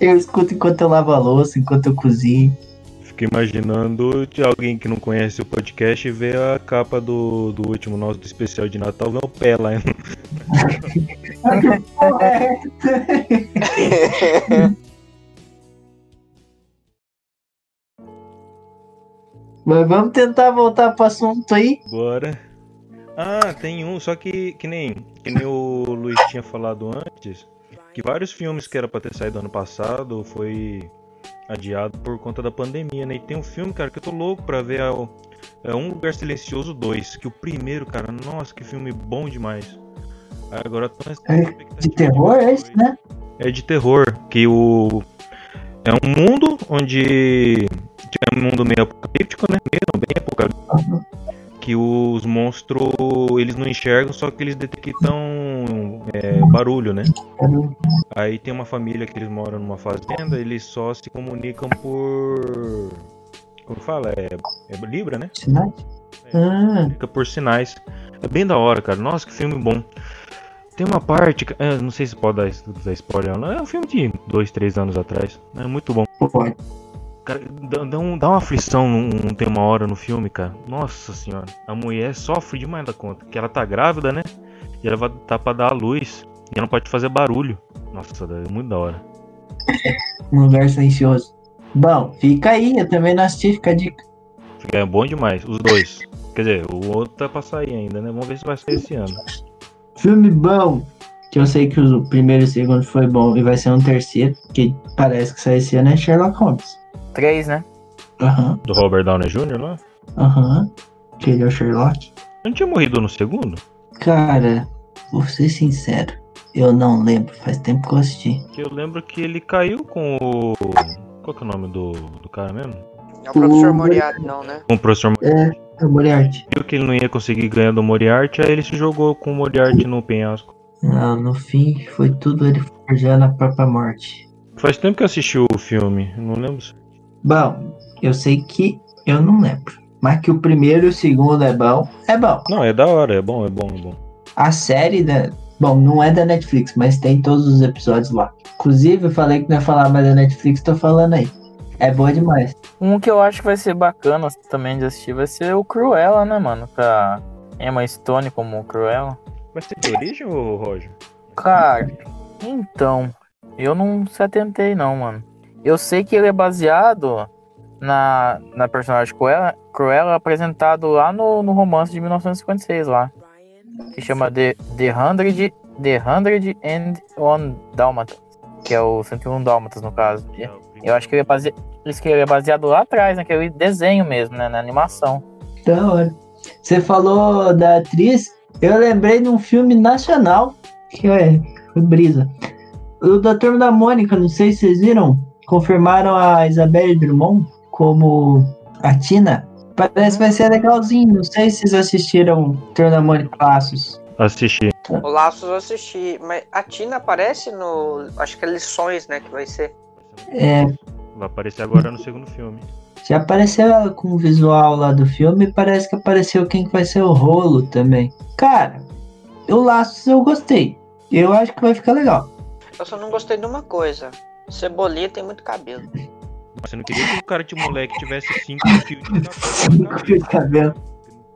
Eu escuto enquanto eu lavo a louça, enquanto eu cozinho. Fico imaginando de alguém que não conhece o podcast e vê a capa do, do último nosso do especial de Natal, vê o pé lá. Mas vamos tentar voltar pro assunto aí. Bora. Ah, tem um, só que, que nem que nem o Luiz tinha falado antes, que vários filmes que era pra ter saído ano passado foi adiado por conta da pandemia, né? E tem um filme, cara, que eu tô louco pra ver, é, o- é Um Lugar Silencioso 2, que o primeiro, cara, nossa, que filme bom demais. Agora tô nessa É De terror, é esse, né? é de terror, que o é um mundo onde é um mundo meio apocalíptico, né? Meio, bem apocalíptico. Que os monstros eles não enxergam, só que eles detectam é, barulho, né? Aí tem uma família que eles moram numa fazenda, eles só se comunicam por como fala? É, é Libra, né? Sinais? Ah, Fica por sinais. É bem da hora, cara. Nossa, que filme bom. Tem uma parte, é, não sei se pode dar, dar spoiler ou não. É um filme de dois, três anos atrás. É muito bom. pode. Cara, dá, dá um- dá uma aflição, não tem uma hora no filme, cara. Nossa senhora. A mulher sofre demais da conta. Que ela tá grávida, né? E ela vai tá pra dar a luz. E ela não pode fazer barulho. Nossa, é muito da hora. Um lugar silencioso. Bom, fica aí, eu também não assisti, fica a dica. Fica bom demais, os dois. Quer dizer, o outro tá pra sair ainda, né? Vamos ver se vai sair esse ano. Filme bom, que eu sei que o primeiro e o segundo foi bom e vai ser um terceiro, que parece que sai esse ano, é Sherlock Holmes. 3, né? Aham, Do Robert Downey Jr. lá. aham. Que ele é o Sherlock. Não tinha morrido no segundo? Cara, vou ser sincero, eu não lembro, faz tempo que eu assisti. Eu lembro que ele caiu com o. Qual que é o nome do, do cara mesmo? É o professor O- Moriarty, não, né? Com o professor É, é o Moriarty. viu que ele não ia conseguir ganhar do Moriarty, aí ele se jogou com o Moriarty no penhasco. Não, no fim foi tudo ele forjando a própria morte. Faz tempo que eu assisti o filme, não lembro. Bom, eu sei que eu não lembro. Mas que o primeiro e o segundo é bom, é bom. Não, é da hora, é bom, é bom, é bom. A série da. Bom, não é da Netflix, mas tem todos os episódios lá. Inclusive, eu falei que não ia falar mais da Netflix, tô falando aí. É boa demais. Um que eu acho que vai ser bacana também de assistir vai ser o Cruella, né, mano? Com a Emma Stone como Cruella. Vai ser de origem, ô Roger? Cara, então, eu não se atentei não, mano. Eu sei que ele é baseado na, na personagem Cruella, Cruella apresentado lá no, no romance de 1956 lá. Que chama The, The Hundred, The Hundred and One Dálmatas, que é o 101 Dálmatas no caso. Eu acho que ele é, base... Que ele é baseado lá atrás, naquele desenho mesmo, né? Na animação. Da hora. Você falou da atriz, eu lembrei de um filme nacional, que é foi brisa. O da Turma da Mônica, não sei se vocês viram, confirmaram a Isabelle Drummond como a Tina. Parece que vai ser legalzinho, não sei se vocês assistiram Mônica Passos. Assisti. O Laços eu assisti, mas a Tina aparece no. Acho que é lições, né? Que vai ser. É, Vai aparecer agora no segundo filme. já apareceu ela com o visual lá do filme, e parece que apareceu quem que vai ser o rolo também. Cara, o Laços eu gostei. Eu acho que vai ficar legal. Eu só não gostei de uma coisa. Cebolinha tem muito cabelo. Você não queria que o cara de moleque tivesse cinco fios de cabelo.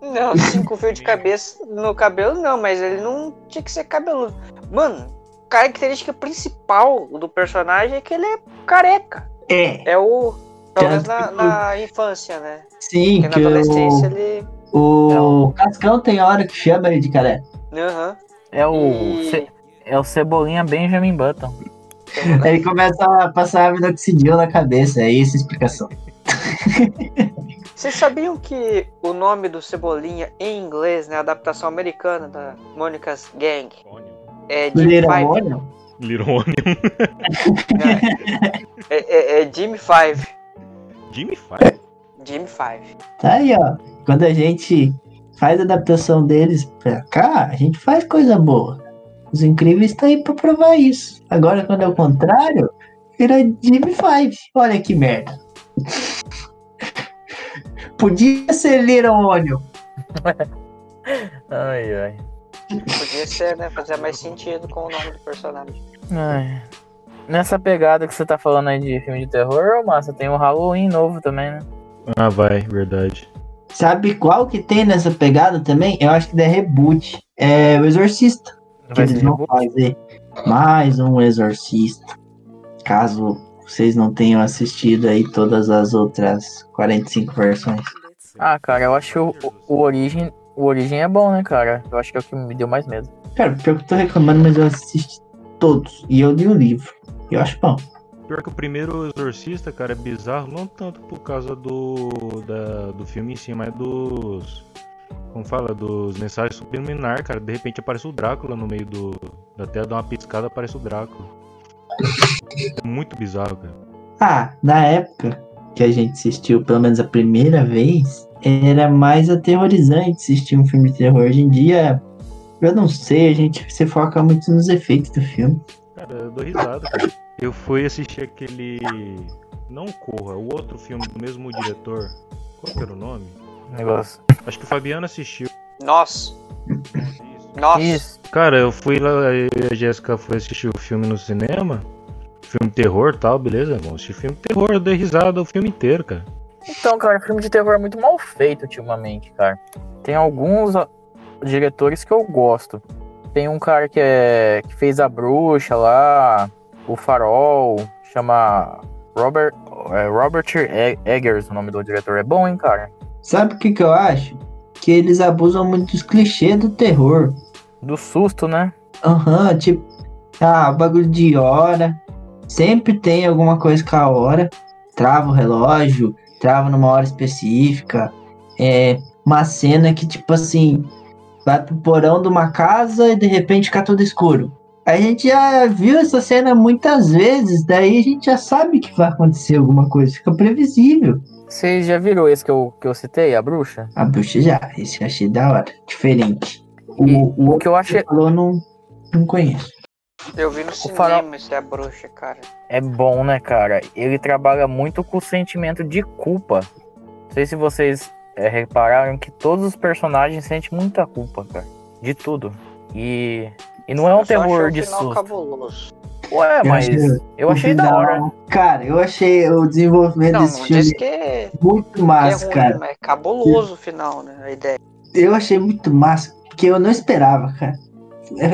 Não, cinco fios de cabeça no cabelo não, mas ele não tinha que ser cabeludo. Mano, a característica principal do personagem é que ele é careca. É, É o. Pelo menos na, na infância, né? sim, Porque na que adolescência o, ele. o Cascão tem hora que chama ele de careca. Aham. É o, E- Ce- é o Cebolinha Benjamin Button. Aí ele começa a passar minoxidil na cabeça, é isso a explicação. Vocês sabiam que o nome do Cebolinha em inglês, né? A adaptação americana da Monica's Gang é Jimmy Little Five. Onion? Little Onion. É, é, é Jimmy Five. Jimmy Five. Jimmy Five. Tá aí, ó. Quando a gente faz a adaptação deles pra cá, a gente faz coisa boa. Os incríveis tá aí pra provar isso. Agora, quando é o contrário, vira Jimmy Five. Olha que merda. Podia ser Little Onion. Ai, ai. Podia ser, né? Fazer mais sentido com o nome do personagem. Ai. Nessa pegada que você tá falando aí de filme de terror, ô, massa, tem o Halloween novo também, né? Ah, vai, verdade. Sabe qual que tem nessa pegada também? Eu acho que é reboot. É o Exorcista. Que Vai eles vão fazer mais um Exorcista. Caso vocês não tenham assistido aí todas as outras 45 versões. Ah, cara, eu acho que o, o, o Origem, o Origem é bom, né, cara? Eu acho que é o que me deu mais medo. Cara, pior que eu tô reclamando, mas eu assisti todos. E eu li o livro. E eu acho bom. Pior que o primeiro Exorcista, cara, é bizarro, não tanto por causa do, da, do filme em si, mas dos. Como fala? Dos mensagens subliminar, cara. De repente aparece o Drácula no meio do. Da tela, dá uma piscada aparece o Drácula. É muito bizarro, cara. Ah, na época que a gente assistiu, pelo menos a primeira vez, era mais aterrorizante assistir um filme de terror. Hoje em dia, eu não sei, a gente se foca muito nos efeitos do filme. Cara, eu dou risada, cara. Eu fui assistir aquele. Não Corra, o outro filme do mesmo diretor. Qual que era o nome? Negócio. Acho que o Fabiano assistiu. Nossa, nossa. Isso. Cara, eu fui lá, e a Jéssica foi assistir o filme no cinema. Filme terror e tal, beleza? Vamos assistir filme terror, eu dei risada o filme inteiro, cara. Então, cara, filme de terror é muito mal feito ultimamente, cara. Tem alguns diretores que eu gosto. Tem um cara que é que fez a bruxa lá, o Farol, chama Robert é, Robert Eggers, o nome do diretor. É bom, hein, cara? Sabe o que, que eu acho? Que eles abusam muito dos clichês do terror. Do susto, né? Aham, tipo, ah, bagulho de hora. Sempre tem alguma coisa com a hora. Trava o relógio, trava numa hora específica. É uma cena que, tipo assim, vai pro porão de uma casa e de repente fica tudo escuro. A gente já viu essa cena muitas vezes, daí a gente já sabe que vai acontecer alguma coisa, fica previsível. Vocês já viram esse que eu, que eu citei, a bruxa? A bruxa já, esse eu achei da hora, diferente. O, E o o que eu achei que falou, não, não conheço. Eu vi no cinema farol- esse é a bruxa, cara. é bom, né, cara? Ele trabalha muito com o sentimento de culpa. Não sei se vocês é, repararam que todos os personagens sentem muita culpa, cara. De tudo. E, e não é um Eu só achei terror o de final susto. cabuloso. Ué, Eu mas achei eu achei da hora. Cara, eu achei o desenvolvimento Não, desse não filme disse que é, muito que é massa, ruim, cara. é cabuloso o final, né? A ideia. Eu achei muito massa, porque eu não esperava, cara.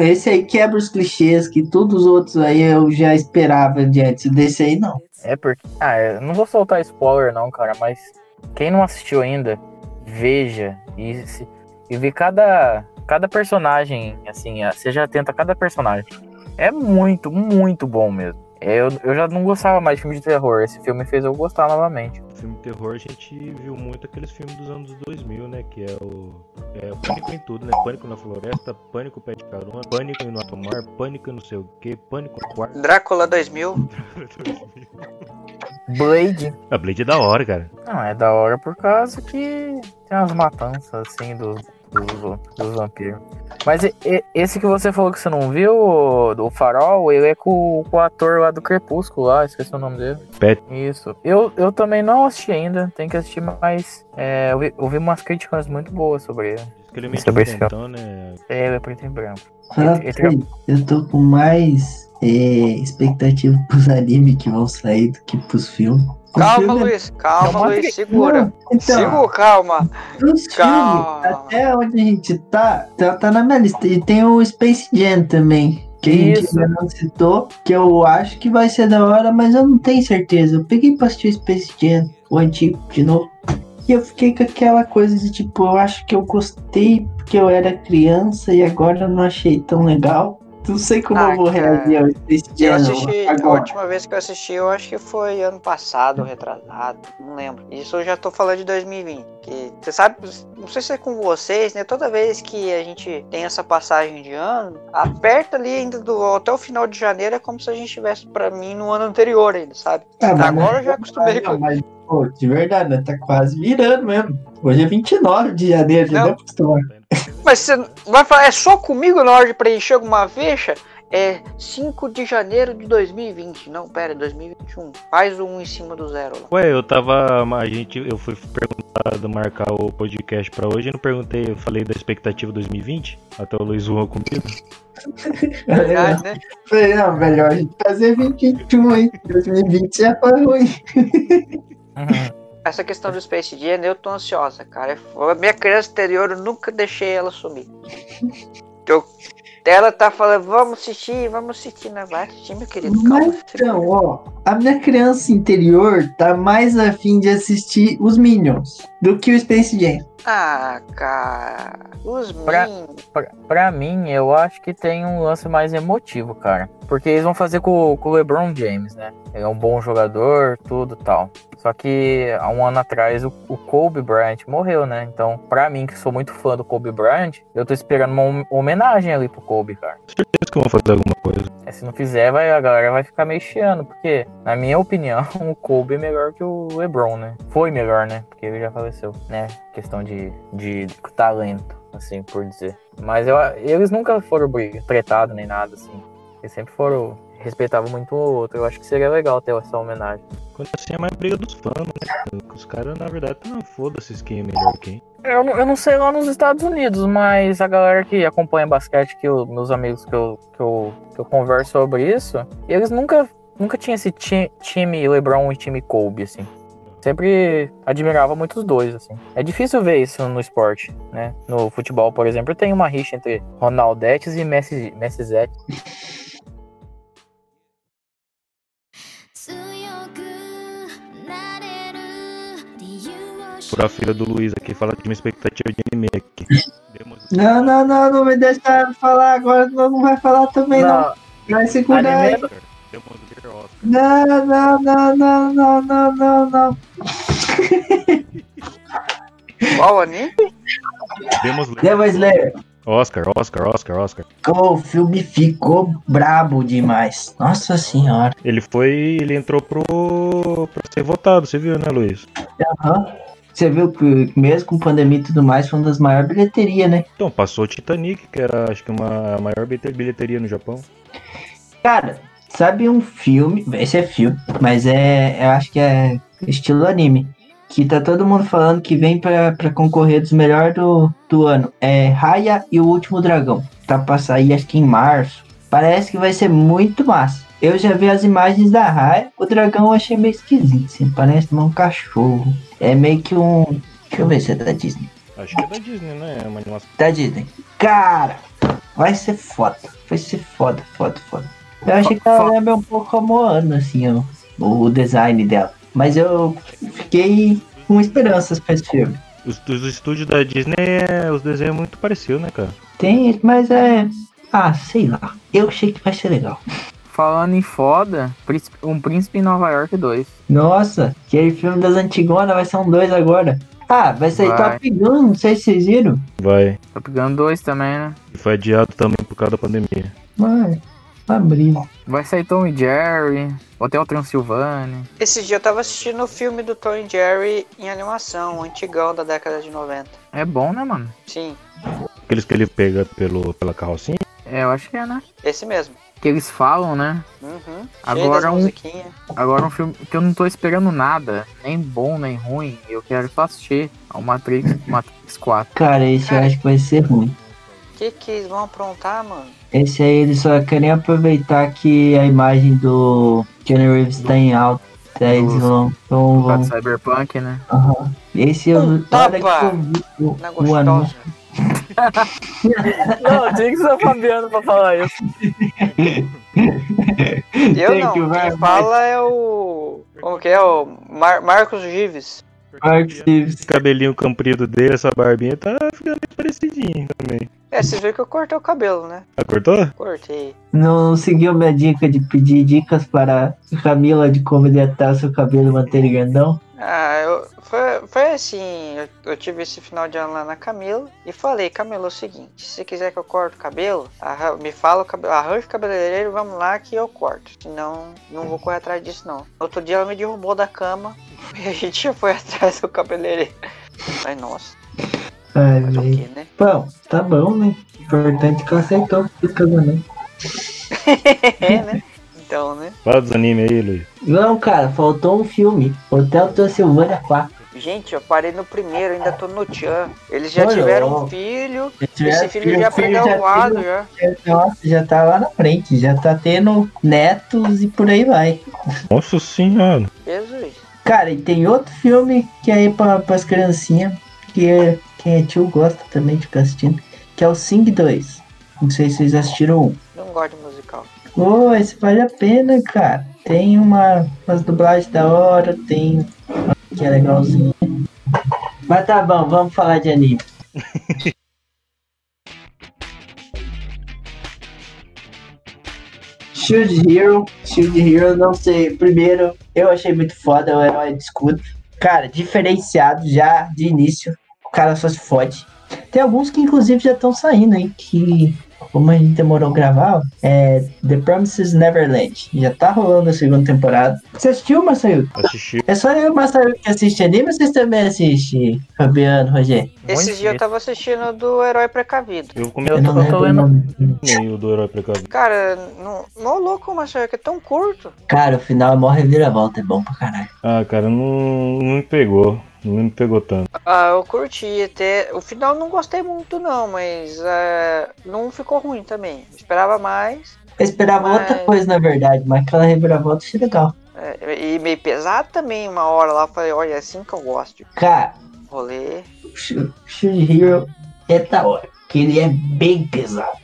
Esse aí quebra os clichês que todos os outros aí eu já esperava de antes. Desse aí não. É porque. Ah, eu não vou soltar spoiler, não, cara, mas quem não assistiu ainda, veja e, se, e vê cada, cada personagem, assim, seja atento a cada personagem. É muito, muito bom mesmo. Eu, eu já não gostava mais de filme de terror. Esse filme fez eu gostar novamente. Filme de terror, a gente viu muito aqueles filmes dos anos 2000, né? Que é o, é o Pânico em tudo, né? Pânico na floresta, Pânico pé de carona, Pânico no alto mar, Pânico não sei o que, Pânico no quarto. Drácula 2000. Blade. A Blade é da hora, cara. Não, é da hora por causa que tem umas matanças, assim, do, do- dos vampiros. Mas e- e- esse que você falou que você não viu, o- do Farol, ele é com, com o ator lá do Crepúsculo lá, esqueci o nome dele. Pet. Isso. Eu, eu também não assisti ainda, tem que assistir mais. É, eu, vi, eu vi umas críticas muito boas sobre ele. Ele é meio Sobre esse diferentão, né? É, Ele é preto e branco. Ele- ele, eu tô com mais é, expectativa pros animes que vão sair do que pros filmes. Calma, Luiz. Calma, É Luiz. Segura. Então, Segura, calma. Calma. até onde a gente tá, tá, tá na minha lista. E tem o Space Jam também. Que a gente ainda não citou, que eu acho que vai ser da hora, mas eu não tenho certeza. Eu peguei pra assistir o Space Jam, o antigo, de novo. E eu fiquei com aquela coisa de tipo, eu acho que eu gostei porque eu era criança e agora eu não achei tão legal. Não sei como Ah, eu vou cara. reagir ao Space Eu Jam assisti, a última vez que eu assisti, eu acho que foi ano passado, retrasado, não lembro. Isso eu já tô falando de 2020. Que você sabe, não sei se é com vocês, né? Toda vez que a gente tem essa passagem de ano, aperta ali ainda do, até o final de janeiro é como se a gente estivesse pra mim no ano anterior ainda, sabe? Mas Agora eu já acostumei não, com. mas, pô, de verdade, né? Tá quase virando mesmo. Hoje é 29 de janeiro, já Não. deu acostumar. Mas você vai falar, é só comigo na hora de preencher alguma ficha? É 5 de janeiro de 2020. Não, pera, é 2021. Faz o 1 em cima do zero lá. Ué, eu tava. A gente, eu fui perguntado marcar o podcast pra hoje e não perguntei, eu falei da expectativa 2020. Até o Luiz zoou comigo. Verdade, né? Falei, não, melhor a gente fazer 2021 aí. 2020 já foi ruim. Essa questão do Space Jam, eu tô ansiosa, cara. A minha criança interior, eu nunca deixei ela sumir. Eu, ela tá falando, vamos assistir, vamos assistir, né? Vai assistir, meu querido, calma. Mas então, ó, a minha criança interior tá mais afim de assistir os Minions do que o Space Jam. Ah, cara. Os Pra-. Pra, pra mim, eu acho que tem um lance mais emotivo, cara. Porque eles vão fazer com, com o LeBron James, né? Ele é um bom jogador, tudo tal. Só que há um ano atrás o, o Kobe Bryant morreu, né? Então, pra mim, que sou muito fã do Kobe Bryant, eu tô esperando uma hom- homenagem ali pro Kobe, cara. Certeza que eu vou fazer alguma coisa. É, se não fizer, vai, a galera vai ficar meio chiando, porque, na minha opinião, o Kobe é melhor que o LeBron, né? Foi melhor, né? Porque ele já faleceu, né? Questão de, de talento, assim, por dizer. Mas eu, eles nunca foram tretados nem nada, assim. Eles sempre foram. Respeitavam muito um outro. Eu acho que seria legal ter essa homenagem. Quando assim é mais briga dos fãs, né? Os caras, na verdade, não foda-se quem é melhor que quem. Eu, não- eu não sei lá nos Estados Unidos, mas a galera que acompanha basquete, que eu- meus amigos que eu, que, eu, que eu converso sobre isso, eles nunca, nunca tinham esse ti- time LeBron e time Kobe, assim sempre admirava muito os dois, assim. É difícil ver isso no esporte, né? No futebol, por exemplo, tem uma rixa entre Ronaldetes e Messi, Messi Zete. Por a filha do Luiz aqui, fala de uma expectativa de anime aqui. Não, não, não, não me deixa falar agora, não, vai falar também não. não. Vai segurar anime... aí. É ver Oscar. Não, não, não, não, não, não, não, não. Qual anime? Demos Demon Slayer. Oscar, Oscar, Oscar, Oscar. O filme ficou brabo demais. Nossa senhora. Ele foi. Ele entrou pro. pra ser votado, você viu, né, Luiz? Aham. Você viu que mesmo com pandemia e tudo mais, foi uma das maiores bilheterias, né? Então, passou o Titanic, que era acho que uma a maior bilhete- bilheteria no Japão. Cara, sabe um filme, esse é filme, mas é, eu acho que é estilo anime, que tá todo mundo falando que vem pra, pra concorrer dos melhores do, do ano. É Raya e o Último Dragão. Tá pra sair acho que em março. Parece que vai ser muito massa. Eu já vi as imagens da Raya, o dragão eu achei meio esquisito, assim, parece um cachorro. É meio que um... Deixa eu ver se é da Disney. Acho que é da Disney, né? É uma animação. Da Disney. Cara, vai ser foda. Vai ser foda, foda, foda. Eu achei que ela lembra um pouco a Moana, assim, ó, o design dela. Mas eu fiquei com esperanças pra esse filme. Os, os estúdios da Disney, é, os desenhos é muito parecidos, né, cara? Tem, mas é. Ah, sei lá. Eu achei que vai ser legal. Falando em foda, Um Príncipe em Nova York 2. Nossa, aquele filme das antigonas vai ser um dois agora. Ah, vai sair Vai. Top Gun, não sei se vocês viram. Vai. Tô pegando dois também, né? E foi adiado também por causa da pandemia. Mano, abriu. Vai sair Tom e Jerry, Hotel Transilvânia. Esse dia eu tava assistindo o filme do Tom e Jerry em animação, um antigão da década de 90. É bom, né, mano? Sim, Aqueles que ele pega pelo, pela carrocinha. É, eu acho que é, né? esse mesmo. Que eles falam, né? Uhum. Agora um-. Agora um filme que eu não tô esperando nada, nem bom, nem ruim, eu quero só assistir ao Matrix, Matrix 4. Cara, esse eu acho que vai ser ruim. O que que eles vão aprontar, mano? Esse aí eles só querem aproveitar que a imagem do Keanu Reeves tá em alta. Aí eles vão. vão, causa vão do Cyberpunk, né? aham. Esse eu. Um Olha que tapa eu vi o, Na o anúncio. gostosa. Não, tinha que ser o Fabiano pra falar isso. Eu Tem não, que vai, quem fala é o... Como que é? O Mar- Marcos Gives. Stevens. Esse cabelinho comprido dele, essa barbinha, tá ficando parecidinho também. É, vocês viram que eu cortei o cabelo, né? Ah, cortou? Cortei. Não seguiu minha dica de pedir dicas para Camila de como hidratar seu cabelo e manter ele grandão? Ah, eu, foi, foi assim, eu, eu tive esse final de ano lá na Camila e falei, Camila, é o seguinte, se você quiser que eu corte o cabelo, arra- me fala o cabelo, arranja o cabeleireiro, vamos lá que eu corto. Senão, não vou correr atrás disso não. Outro dia ela me derrubou da cama e a gente já foi atrás do cabeleireiro. Ai, nossa, Ai, mas o velho. né? Bom, tá bom, né? Importante que aceitou esse casamento. É, né? Então, né? Fala dos animes aí, Luiz. Não, cara, faltou um filme. Hotel Transilvânia 4. Gente, eu parei no primeiro, ainda tô no Tchan. Eles já Olha, tiveram ó. um filho, esse filho já já tem- o lado já. Nossa, já tá lá na frente. Já tá tendo netos e por aí vai. Nossa senhora. Jesus. Cara, e tem outro filme que é aí pra, pras criancinhas, que é, quem é tio gosta também de ficar assistindo, que é o Sing 2. Não sei se vocês assistiram um. Não gosto de musical. Ô, esse vale a pena, cara. Tem uma, umas dublagens da hora, tem que é legalzinha. Mas tá bom, vamos falar de anime. Shield Hero, Shield Hero, não sei. Primeiro, eu achei muito foda o herói de escudo. Cara, diferenciado já de início. O cara só se fode. Tem alguns que inclusive já estão saindo, hein? Que, como a gente demorou a gravar, é The Promises Neverland. Já tá rolando a segunda temporada. Você assistiu, Masayu? Assisti. É só eu, Masayu, que assiste anime ou vocês também assistem, Fabiano, Rogério? Esse Muito dia eu tava assistindo do Herói Precavido. Eu Eu comecei tô- eu tô o lendo- meio do herói precavido. Cara, não, não louco, mas é que é tão curto. Cara, o final é mó reviravolta, é bom pra caralho. Ah, cara, não, não me pegou. Não me pegou tanto. Ah, eu curti até. O final não gostei muito, não, mas é, não ficou ruim também. Esperava mais. Eu esperava Mas- outra coisa, na verdade, mas aquela reviravolta achei legal. é, e meio pesado também, uma hora lá. Falei, olha, é assim que eu gosto. Cara, Rolê. o Sh- Shield Hero é da hora, porque ele é bem pesado.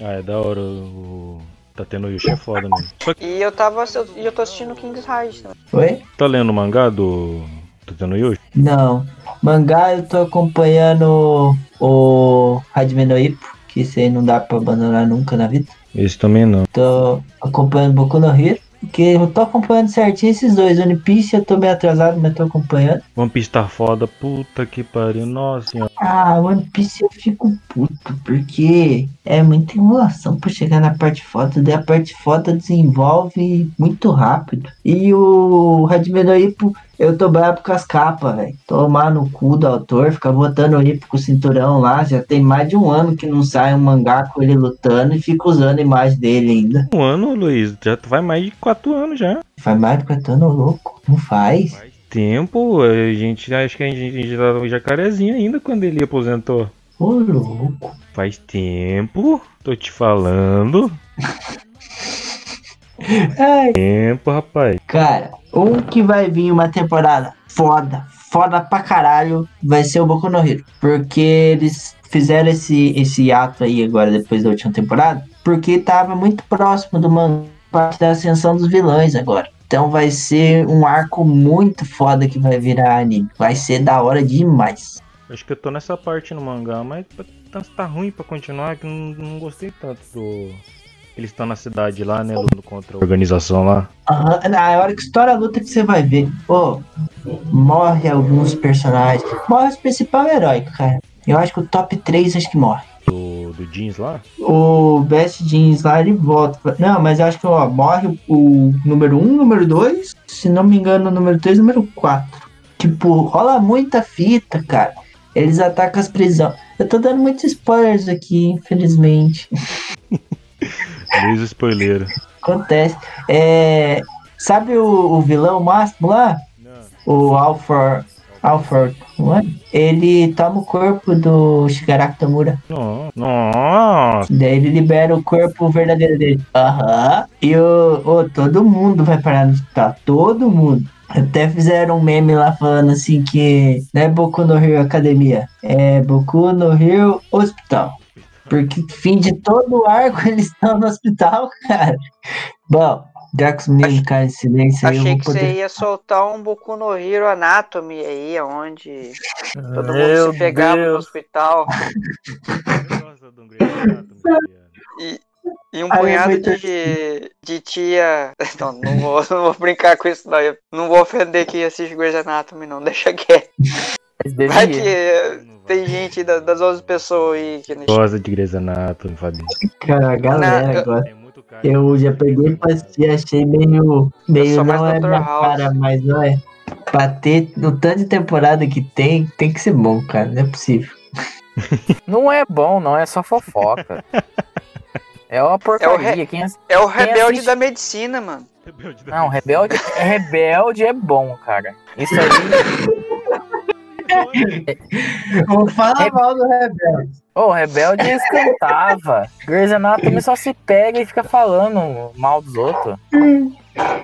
Ah, é da hora. O... Tá tendo o Yushi é foda mesmo. Que E eu tava. eu- E eu tô assistindo King's Heart também. Oi? tá lendo o mangá do. Tá tendo Yushi? Não. Mangá eu tô acompanhando o Hajime no Ippo, que isso aí não dá pra abandonar nunca na vida. Esse também não. Tô acompanhando Boku no Hero, que eu tô acompanhando certinho esses dois. One Piece eu tô meio atrasado, mas tô acompanhando. One Piece tá foda. Puta que pariu. Nossa senhora. Ah, One Piece eu fico puto, porque é muita enrolação pra chegar na parte foda, daí a parte foda desenvolve muito rápido. E o Hajime no Ippo, eu tô bravo com as capas, velho. Tomar no cu do autor, ficar botando Ippo com o cinturão lá, já tem mais de um ano que não sai um mangá com ele lutando e fica usando a imagem dele ainda. Um ano, Luiz. Já vai mais de quatro anos já. Faz mais de quatro anos, louco. Não faz. Tempo, a gente acho que a gente, a gente tava um jacarezinho ainda quando ele aposentou. Ô, louco. Faz tempo, tô te falando. Ai, Tempo, rapaz. Cara, um que vai vir uma temporada foda, foda pra caralho, vai ser o Boku no Hero. Porque eles fizeram esse, esse ato aí agora, depois da última temporada, porque tava muito próximo do mangá parte da ascensão dos vilões agora. Então vai ser um arco muito foda que vai virar anime. Vai ser da hora demais. Acho que eu tô nessa parte no mangá, mas tanto tá ruim pra continuar que não, não gostei tanto do. Eles estão na cidade lá, né? Lutando contra a organização lá. Aham, Na hora que estoura a luta que você vai ver. Pô, morre alguns personagens. Morre os principal herói, cara. Eu acho que o top 3 acho que morre. Do, do Jeans lá. O Best Jeans lá ele volta. Não, mas eu acho que ó, morre o número 1, número 2. Se não me engano, o número 3 número 4. Tipo, rola muita fita, cara. Eles atacam as prisões. Eu tô dando muitos spoilers aqui, infelizmente. Luiz Spoileiro. Acontece. É, sabe o, o vilão máximo lá? O Alfred. Alfred, não é? Ele toma o corpo do Shigaraki Tamura. Nossa. Nossa. Daí ele libera o corpo verdadeiro dele. Aham. E o, o- todo mundo vai parar no hospital. Todo mundo. Até fizeram um meme lá falando assim que não é Boku no Rio Academia, é Boku no Rio Hospital. Porque fim de todo o arco eles estão no hospital, cara. Bom, já que os meninos caem em silêncio aí, eu Achei vou que você poder. ia soltar um Boku no Hero Anatomy aí, onde todo Meu mundo se pegava no Deus. hospital Anatomy, Fabiano. e, e um punhado de, de tia. Não, não vou, não vou brincar com isso, não. Eu não vou ofender quem assiste Grey's Anatomy, não. Deixa quieto. Vai que tem gente da- das 11 pessoas aí que não Gosta de Grey's Anatomy, Fabiano. Cara, a galera gosta. Cara. Eu já peguei pra assistir, achei meio. meio mais não é minha House. cara, mas não é. Pra ter no tanto de temporada que tem, tem que ser bom, cara. Não é possível. Não é bom, não, é só fofoca. É uma porcaria. Quem ass- É o rebelde assiste- da medicina, mano. Rebelde da Não, rebelde, rebelde é bom, cara. Isso aí. Não fala É- mal do Rebelde. Ô, rebelde eles cantava. Grey's Anatomy só se pega e fica falando mal dos outros.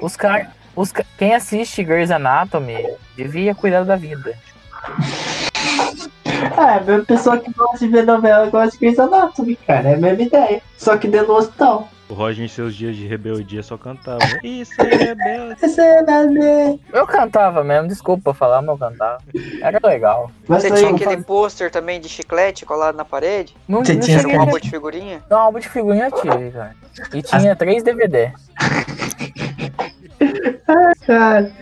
Os caras. Os, ca- quem assiste Grey's Anatomy devia cuidar da vida. É a mesma pessoa que gosta de ver novela gosta de Grey's Anatomy, cara. É a mesma ideia. Só que dentro do hospital. O Roger em seus dias de rebeldia só cantava. Isso é rebelde. Essa é nada. Eu cantava mesmo, desculpa falar, mas eu cantava. Era legal. Mas Você aí tinha aquele falo- pôster também de chiclete colado na parede? Não, Você não tinha um álbum de figurinha? Não, álbum de figurinha eu tive, cara. E tinha três DVD. Cara,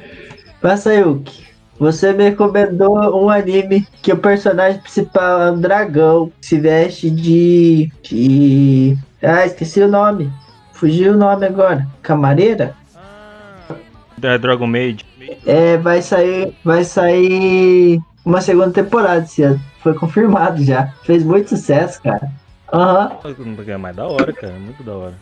Masayuki, você me recomendou um anime que o personagem principal é um dragão que se veste de. de. Ah, esqueci o nome. Fugiu o nome agora. Camareira? Da Dragon Maid. É, vai sair. Vai sair uma segunda temporada esse ano. Foi confirmado já. Fez muito sucesso, cara. Aham. É mais da hora, cara. Muito da hora.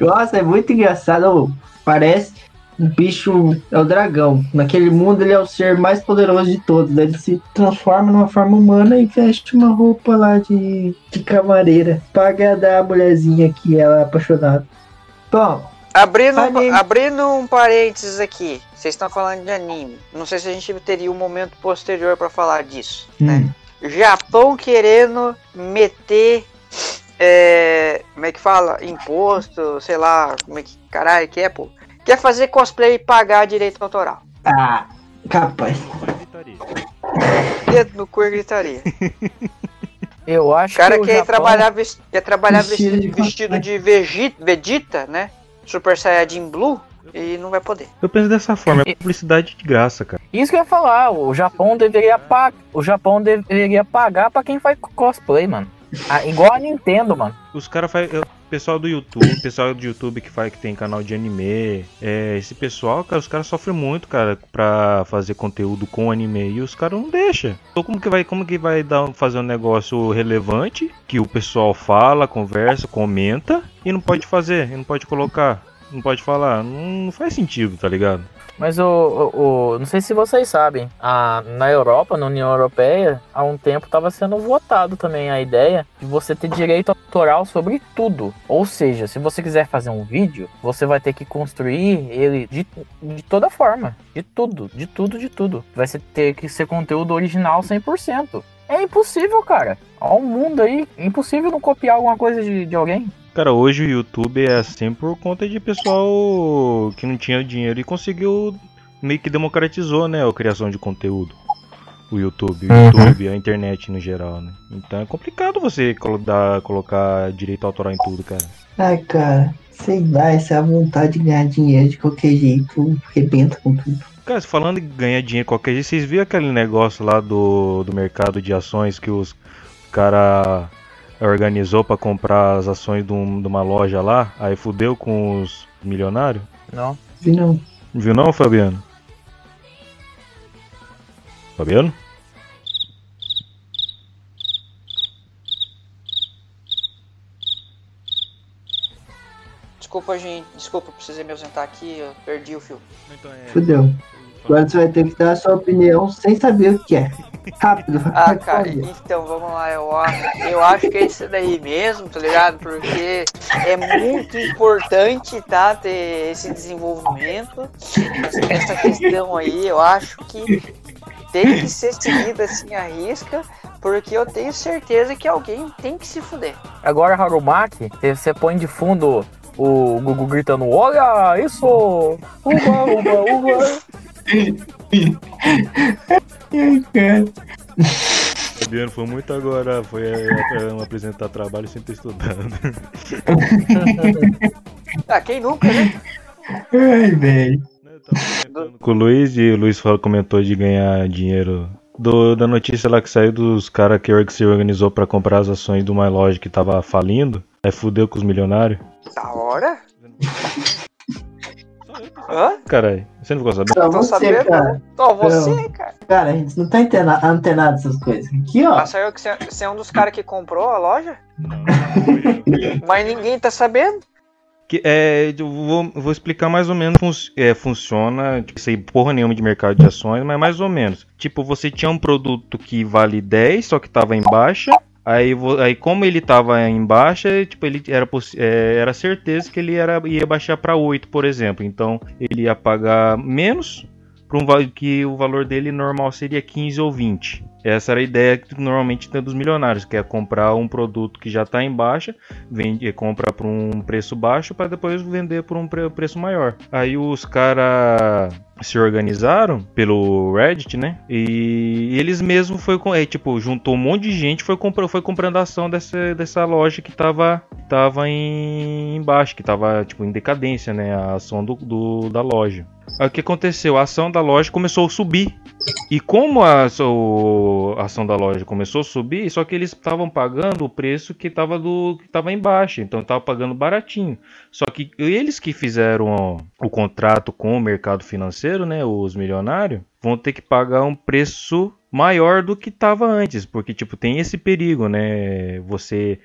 Nossa, é muito engraçado. Parece um bicho. É o dragão. Naquele mundo ele é o ser mais poderoso de todos. Ele se transforma numa forma humana e veste uma roupa lá de, de camareira. Pra agradar a mulherzinha que ela é apaixonada. Bom, Abrindo, abrindo um parênteses aqui, vocês estão falando de anime. Não sei se a gente teria um momento posterior pra falar disso, né? hum, Japão querendo meter. é, como é que fala? Imposto, sei lá, como é que caralho que é, pô? Quer fazer cosplay e pagar direito autoral. ah, capaz. Dedo no cu e gritaria. Eu O acho cara que o quer Japão- trabalhar, quer trabalhar Vestido de vestido de Vegeta, Vegeta, né? Super Saiyajin Blue e não vai poder. Eu penso dessa forma. É publicidade de graça, cara. Isso que eu ia falar, o Japão deveria pagar. O Japão deveria pagar pra quem faz cosplay, mano. Ah, igual a Nintendo, mano. Os caras fazem. O pessoal do YouTube, pessoal do YouTube que faz que tem canal de anime. É, esse pessoal, cara, os caras sofrem muito, cara, pra fazer conteúdo com anime. E os caras não deixam. Então como que vai, como que vai dar, fazer um negócio relevante que o pessoal fala, conversa, comenta e não pode fazer, e não pode colocar, não pode falar. Não, não faz sentido, tá ligado? Mas o, o, o- não sei se vocês sabem, a, na Europa, na União Europeia, há um tempo estava sendo votado também a ideia de você ter direito autoral sobre tudo. Ou seja, se você quiser fazer um vídeo, você vai ter que construir ele de, de toda forma, de tudo, de tudo, de tudo. Vai ter que ser conteúdo original 100%. É impossível, cara. Olha o mundo aí, é impossível não copiar alguma coisa de, de alguém. Cara, hoje o YouTube é assim por conta de pessoal que não tinha dinheiro e conseguiu meio que democratizou, né, a criação de conteúdo. O YouTube, o Uhum. YouTube, a internet no geral, né? Então é complicado você dar- colocar direito autoral em tudo, cara. Ai, cara, sei lá, essa vontade de ganhar dinheiro de qualquer jeito rebenta com tudo. Cara, falando em ganhar dinheiro qualquer jeito, vocês viram aquele negócio lá do, do mercado de ações que os cara organizou pra comprar as ações de, um- de uma loja lá, aí fudeu com os milionários? Não. Vi não. Viu não, Fabiano? Fabiano? Desculpa, gente. Desculpa, precisei me ausentar aqui. Eu perdi o fio. Então é. Fudeu. Agora você vai ter que dar a sua opinião sem saber o que é. Rápido. Ah, cara, então vamos lá, eu acho, eu acho que é isso daí mesmo, tá ligado? Porque é muito importante, tá, ter esse desenvolvimento. Essa questão aí, eu acho que tem que ser seguida assim à risca, porque eu tenho certeza que alguém tem que se fuder. Agora, Harumaki, você põe de fundo o Gugu gritando: Olha isso! Uba, uba, uba! Fabiano foi muito agora, foi é, é, apresentar trabalho sem ter estudado. Ah, quem nunca, né? Ai, velho. Eu tava comentando Com o Luiz e o Luiz falou- comentou de ganhar dinheiro do, da notícia lá que saiu dos caras que se organizou pra comprar as ações de uma loja que tava falindo. Aí fudeu com os milionários. Da hora? Hã? Caralho, você não ficou sabendo? Só Tô você, sabendo, cara. Ó, você, cara. Cara, a gente não tá antena- antenado nessas coisas. Aqui, ó. Mas saiu que você é um dos caras que comprou a loja? Mas ninguém tá sabendo? Que, é, eu vou, vou explicar mais ou menos fun- é, funciona, tipo, sei porra nenhuma de mercado de ações, mas mais ou menos. Tipo, você tinha um produto que vale 10, só que tava em baixa. Aí, aí como ele tava em baixa, tipo, ele era, é, era certeza que ele era, ia baixar para 8, por exemplo. Então, ele ia pagar menos para um que o valor dele normal seria 15 ou 20. Essa era a ideia que normalmente tem dos milionários, que é comprar um produto que já está em baixa, vende, compra por um preço baixo para depois vender por um pre- preço maior. Aí os caras se organizaram pelo Reddit, né? E eles mesmos foi com, é, tipo, juntou um monte de gente, foi comprando, foi comprando a ação dessa, dessa loja que tava tava em, em baixo, que tava tipo em decadência, né, a ação do, do- da loja. Aí o que aconteceu? A ação da loja começou a subir. E como a, a ação da loja começou a subir, só que eles estavam pagando o preço que estava do que embaixo, então estava pagando baratinho. Só que eles que fizeram ó, o contrato com o mercado financeiro, né, os milionários, vão ter que pagar um preço maior do que estava antes, porque tipo tem esse perigo, né? Você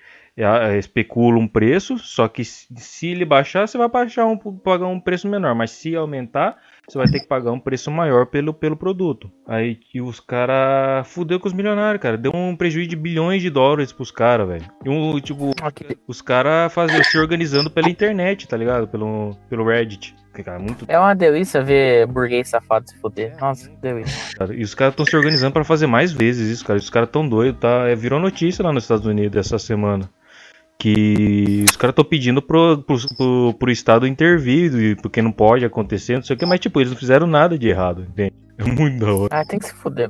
especula um preço, só que se ele baixar, você vai baixar um, pagar um preço menor, mas se aumentar, você vai ter que pagar um preço maior pelo, pelo produto. Aí e os caras fudeu com os milionários, cara. Deu um prejuízo de bilhões de dólares pros caras, velho. E um, tipo, os caras faziam se organizando pela internet, tá ligado? Pelo, pelo Reddit. Cara, muito É uma delícia ver burguês safado se fuder. Nossa, que delícia. Cara, E os caras estão se organizando pra fazer mais vezes isso, cara. Os caras tão doidos, tá? É, virou notícia lá nos Estados Unidos essa semana. Que os caras estão pedindo pro, pro, pro, pro Estado intervir, e- porque não pode acontecer, não sei o que, mas tipo, eles não fizeram nada de errado, entende? É muito da hora. Ah, tem que se fuder.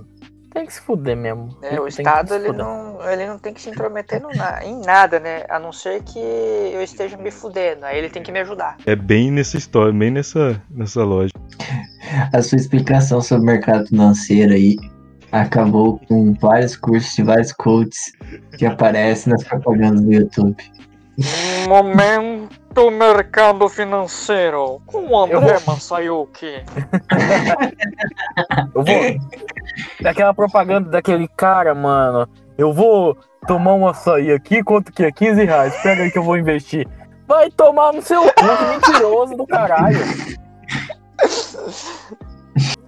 Tem que se fuder mesmo. É, o Estado ele não, ele não tem que se intrometer na- em nada, né? A não ser que eu esteja me fudendo. Aí ele tem que me ajudar. É bem nessa história, bem nessa, nessa loja. A sua explicação sobre o mercado financeiro aí acabou com vários cursos de vários coaches que aparecem nas propagandas do YouTube. Momento mercado financeiro com o André vou- Masayuki. Eu vou. Daquela propaganda daquele cara, mano. Eu vou tomar um açaí aqui, quanto que é? 15 reais. Pega aí que eu vou investir. Vai tomar no seu cu, mentiroso do caralho.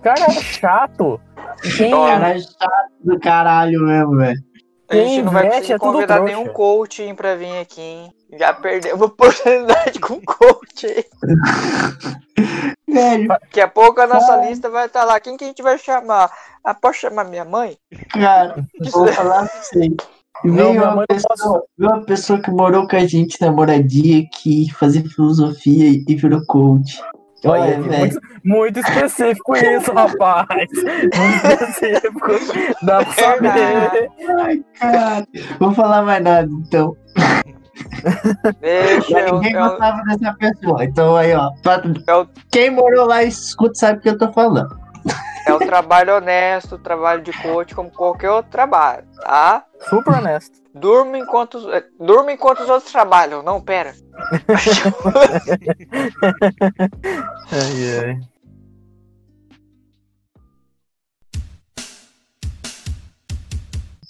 Cara, é chato. Quem, Cara, é chato do caralho mesmo, velho. A gente Quem não vai investe conseguir é convidar trouxa. nenhum coaching pra vir aqui, hein? Já perdeu a oportunidade com o coach aí. Velho, Daqui a pouco a nossa Cara. lista vai estar lá. Quem que a gente vai chamar? Ah, pode chamar minha mãe? cara, vou falar pra você. Veio uma, pessoa, veio uma pessoa que morou com a gente na moradia que fazia filosofia e virou coach. Olha, velho. muito, muito específico isso, rapaz. Muito específico. Dá pra saber. Ai, cara. Vou falar mais nada, então. Deixa eu, ninguém eu, gostava dessa pessoa. Então aí, ó. pra- eu, Quem morou lá e escuta sabe o que eu tô falando. É o trabalho honesto, o trabalho de coach, como qualquer outro trabalho, tá? Super honesto. Durma enquanto, os- eh, durma enquanto os outros trabalham. Não, pera. Ai, ai.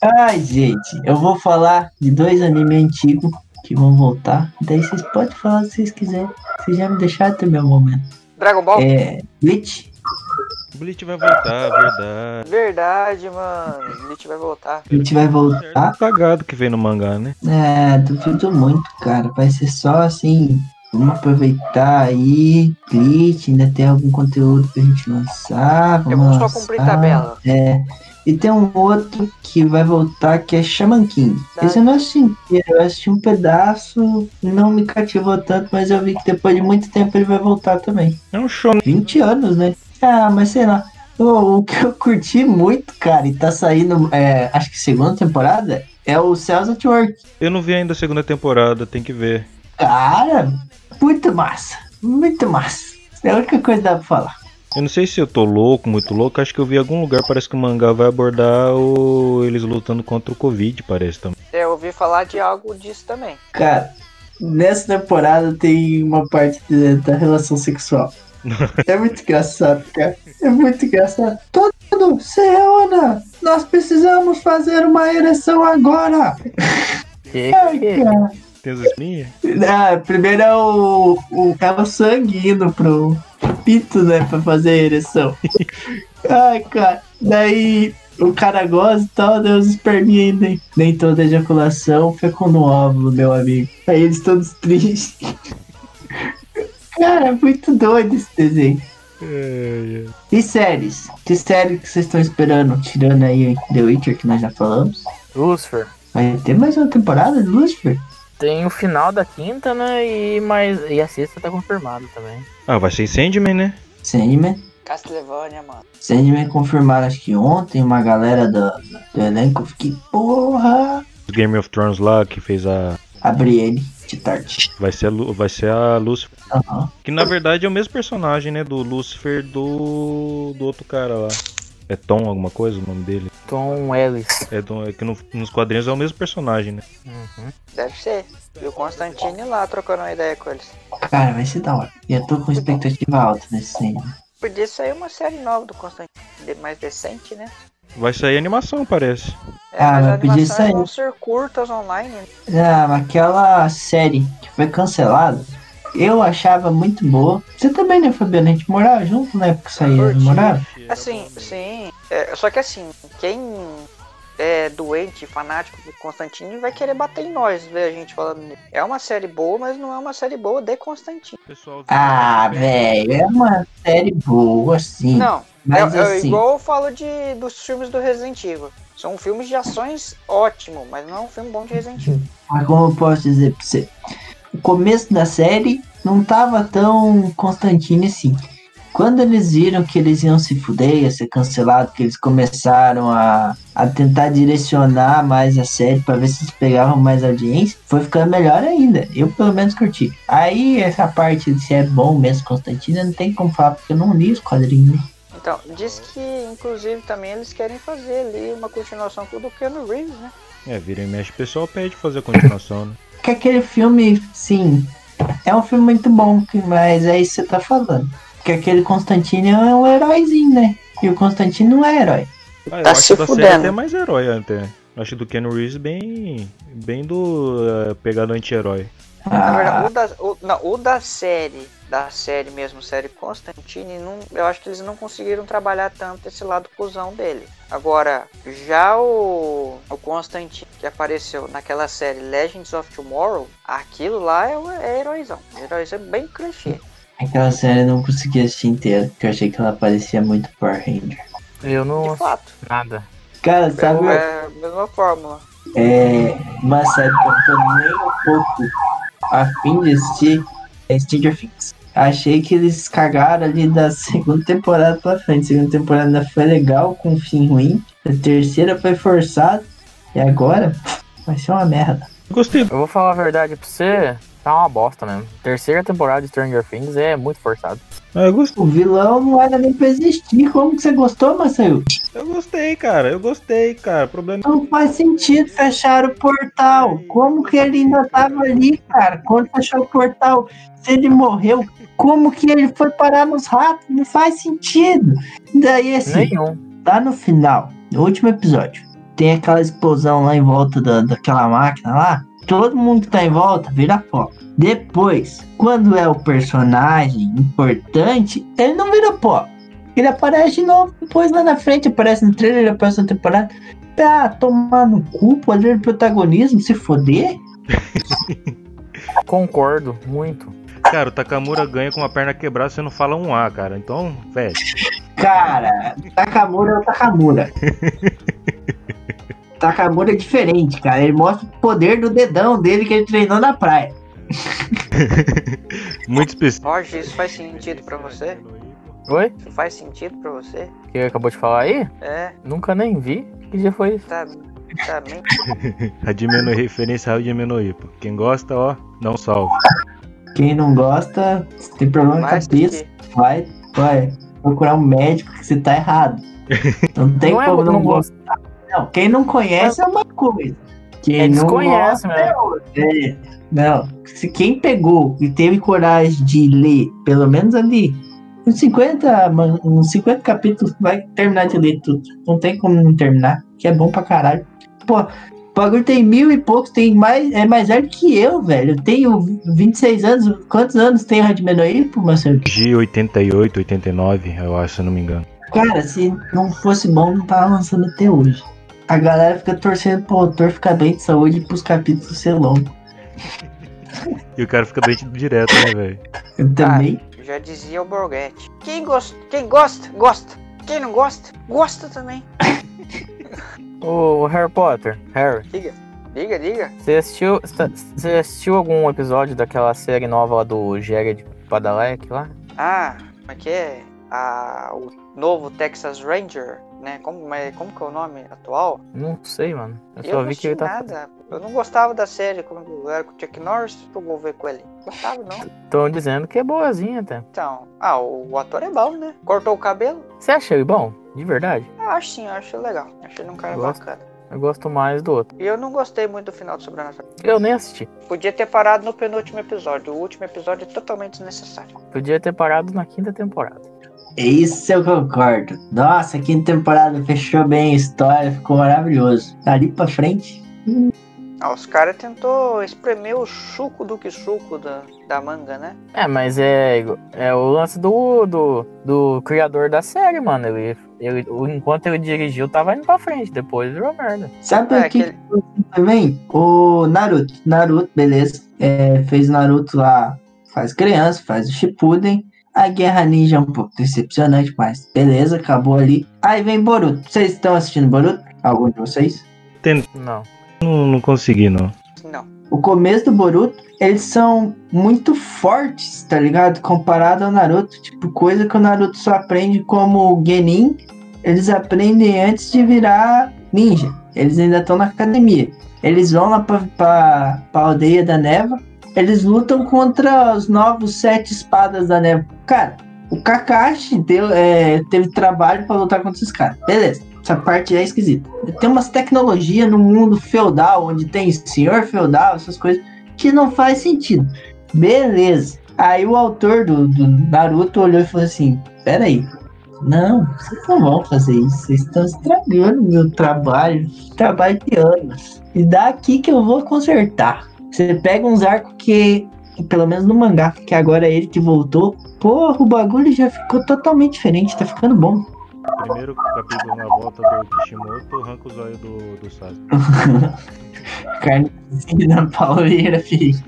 Ai, gente, eu vou falar de dois animes antigos que vão voltar. Daí vocês podem falar se vocês quiserem. Vocês já me deixaram ter meu momento. Dragon Ball? É. Bleach. Bleach vai voltar, verdade. Verdade, mano. Bleach vai voltar. Bleach vai voltar. Cagado que vem no mangá, né? É, duvido muito, cara. Vai ser só assim. Vamos aproveitar aí. Bleach, ainda tem algum conteúdo pra gente lançar. Eu Vamos vou só cumprir tabela. É. E tem um outro que vai voltar que é Shaman King. Tá. Esse eu não assisti inteiro, eu assisti um pedaço, não me cativou tanto, mas eu vi que depois de muito tempo ele vai voltar também. É um show. 20 anos, né? Ah, mas sei lá. O, o que eu curti muito, cara, e tá saindo, é, acho que segunda temporada, é o Cells at Work. Eu não vi ainda a segunda temporada, tem que ver. Cara, muito massa. Muito massa. É a única coisa que dá pra falar. Eu não sei se eu tô louco, muito louco. Acho que eu vi em algum lugar, parece que o mangá vai abordar o... eles lutando contra o Covid, parece também. É, Eu ouvi falar de algo disso também. Cara, nessa temporada tem uma parte da relação sexual. É muito engraçado, cara. É muito engraçado. Todo mundo se reúna! Nós precisamos fazer uma ereção agora! Que, Ai, cara. Tem espinhas? Ah, primeiro é o, o, é o sangue indo pro pito, né? Pra fazer a ereção. Ai, cara. Daí o cara gosta e tal, daí os esperminhos ainda. Nem toda ejaculação fecunda um óvulo, meu amigo. Aí eles todos tristes. Cara, é muito doido esse desenho. É, E séries? Que série que vocês estão esperando? Tirando aí The Witcher, que nós já falamos. Lucifer. Vai ter mais uma temporada de Lucifer? Tem o final da quinta, né? E, mais, e a sexta tá confirmado também. Ah, vai ser Sandman, né? Sandman. Castlevania, mano. Sandman confirmaram acho que ontem uma galera do, do elenco. Fiquei, porra! Game of Thrones lá, que fez a... A Brienne de Tart. Vai ser a, Lu- vai ser a Lucifer. Aham. Que na verdade é o mesmo personagem, né? Do Lucifer do... do outro cara lá. É Tom alguma coisa o nome dele? Tom Ellis. É, do... é que no- nos quadrinhos é o mesmo personagem, né? Uhum. Deve ser. E o Constantine lá trocando uma ideia com eles. Cara, vai ser da hora. E eu tô com expectativa alta nesse Sandman. Podia sair uma série nova do Constantine. Mais decente, né? Vai sair animação, parece. É, Ah, mas mas as podia animações sair. vão ser curtas online. né? Ah, mas aquela série que foi cancelada, eu achava muito boa. Você também, né, Fabiano? A gente morava junto na época que saía, não morava? Assim, sim. É, só que assim, quem é doente, fanático do Constantine vai querer bater em nós, ver a gente falando. nisso. É uma série boa, mas não é uma série boa de Constantine. Pessoal, Ah, velho, é uma série boa, sim. Não, mas é, é assim, igual eu falo de, dos filmes do Resident Evil. São filmes de ações ótimo, mas não é um filme bom de Resident Evil. mas como eu posso dizer pra você? O começo da série não tava tão Constantine assim. Quando eles viram que eles iam se fuder, ia ser cancelado, que eles começaram a, a tentar direcionar mais a série pra ver se eles pegavam mais audiência, foi ficando melhor ainda. Eu pelo menos curti. Aí essa parte de se é bom mesmo Constantine, não tem como falar, porque eu não li os quadrinhos. né? Então, diz que inclusive também eles querem fazer ali uma continuação com o do Keanu Reeves, né? É, vira e mexe, o pessoal pede fazer a continuação, né? Que aquele filme, sim, é um filme muito bom, que- mas é isso que você tá falando. Que aquele Constantine é um heróizinho, né? E o Constantine não é herói. Ah, eu Tá acho se da série fudendo. até mais herói até. Acho do Ken Reeves bem. bem do. Uh, pegado anti-herói. Na verdade, Ah, o da, o, não, o da série, da série mesmo, série Constantine, não, eu acho que eles não conseguiram trabalhar tanto esse lado cuzão dele. Agora, já o, o Constantine que apareceu naquela série Legends of Tomorrow, aquilo lá é, é heróizão. Heróizão bem clichê. aquela série eu não consegui assistir inteira, porque eu achei que ela parecia muito Power Ranger. Eu não De fato. nada. Cara, sabe, É a mesma fórmula. é uma série que eu tô nem um pouco a fim de assistir é Stranger Things. Achei que eles cagaram ali da segunda temporada pra frente. A segunda temporada foi legal, com um fim ruim. A terceira foi forçada. E agora vai ser uma merda. Gostei. Eu vou falar a verdade pra você, tá uma bosta mesmo. Terceira temporada de Stranger Things é muito forçado. Ah, Eu gostei. O vilão não era nem pra existir. Como que você gostou, Marcelo? Eu gostei, cara. Eu gostei, cara. O problema Não faz sentido fechar o portal. Como que ele ainda tava ali, cara? Quando fechou o portal, se ele morreu, como que ele foi parar nos ratos? Não faz sentido. Daí assim, Nenhum. lá no final, no último episódio, tem aquela explosão lá em volta da, daquela máquina lá. Todo mundo que tá em volta vira pó. Depois, quando é o personagem importante, ele não vira pó. Ele aparece de novo, depois lá na frente, aparece no trailer da próxima temporada. Pra tomar no cu, poder de protagonismo, se foder. Concordo, muito. Cara, o Takamura ganha com uma perna quebrada, você não fala um A, cara. Então, velho. Cara, Takamura é o Takamura. Takamura é diferente, cara. Ele mostra o poder do dedão dele que ele treinou na praia. Muito específico. Jorge, isso faz sentido pra você? Oi? Isso faz sentido pra você? O que acabou de falar aí? É, Nunca nem vi. Que dia foi isso? tá, tá bem. Hajime referência a Hajime no Ippo. Quem gosta, ó, não salve. Quem não gosta, se tem problema do cabeça, que. vai, vai procurar um médico que você tá errado. Não tem Não é como não não gostar. Não, quem não conhece é uma coisa. Quem É, não desconhece, gosta é outra. É, Não, se quem pegou e teve coragem de ler, pelo menos ali, uns 50, man- uns 50 capítulos, vai terminar de ler tudo. Não tem como não terminar, que é bom pra caralho. Pô, o bagulho tem mil e poucos, tem mais, é mais velho que eu, velho. Eu tenho 26 anos. Quantos anos tem o Radimeno aí, pô, Marcelo? De 88, 89, eu acho, se eu não me engano. Cara, se não fosse bom, não tava lançando até hoje. A galera fica torcendo pro autor ficar bem de saúde e pros capítulos ser longos. E o cara fica doente direto, né, velho? Eu também. Já dizia o Borghetti. Quem gosta, quem gosta, gosta. Quem não gosta, gosta também. O Harry Potter, Harry, Diga, diga, diga. você assistiu, você assistiu algum episódio daquela série nova lá do Jared Padalecki lá? Ah, como é que é? Ah, o novo Texas Ranger, né? Como, mas como que é o nome atual? Não sei, mano. Eu Eu só vi que ele tá. nada. Eu não gostava da série quando eu era com o Chuck Norris, eu vou ver com ele. Gostava, não. Estão dizendo que é boazinha até. Então, ah, o, ator é bom, né? Cortou o cabelo? Você acha ele bom? De verdade? Ah, acho sim, acho legal. Achei ele um cara bacana. Eu gosto mais do outro. E eu não gostei muito do final do Sobrenatural. Eu nem assisti. Podia ter parado no penúltimo episódio. O último episódio é totalmente desnecessário. Podia ter parado na quinta temporada. Isso eu concordo. Nossa, a quinta temporada fechou bem a história, ficou maravilhoso. Dali pra frente, Ah, os caras tentou espremer o chuco do que chuco da, da manga, né? É, mas é, é o lance do, do, do criador da série, mano. Ele, ele, o- enquanto ele dirigiu, tava indo pra frente. Depois virou merda. Sabe É, o que aquele- também? O Naruto. Naruto, beleza. É, fez Naruto lá, faz criança, faz o Shippuden. A Guerra Ninja é um pouco decepcionante, mas beleza, acabou ali. Aí vem Boruto. Vocês estão assistindo Boruto? Algum de vocês? Não. Não, não consegui, não. Não. O começo do Boruto, eles são muito fortes, tá ligado? Comparado ao Naruto. Tipo, coisa que o Naruto só aprende como Genin, eles aprendem antes de virar ninja. Eles ainda estão na academia. Eles vão lá pra, pra, pra aldeia da Neva. Eles lutam contra os novos sete espadas da Neva. Cara, o Kakashi deu, é, teve trabalho pra lutar contra esses caras. Beleza. Essa parte é esquisita. Tem umas tecnologias no mundo feudal, onde tem senhor feudal, essas coisas, que não faz sentido. Beleza. Aí o autor do, do Naruto olhou e falou assim: Peraí, não, vocês não vão fazer isso, vocês estão estragando meu trabalho, trabalho de anos. E daqui que eu vou consertar. Você pega uns arcos que, pelo menos no mangá, que agora é ele que voltou, porra, o bagulho já ficou totalmente diferente, tá ficando bom. Primeiro capítulo na volta do Kishimoto, arranca os olhos do, do Sasuke. Carnezinho na pauleira, filho.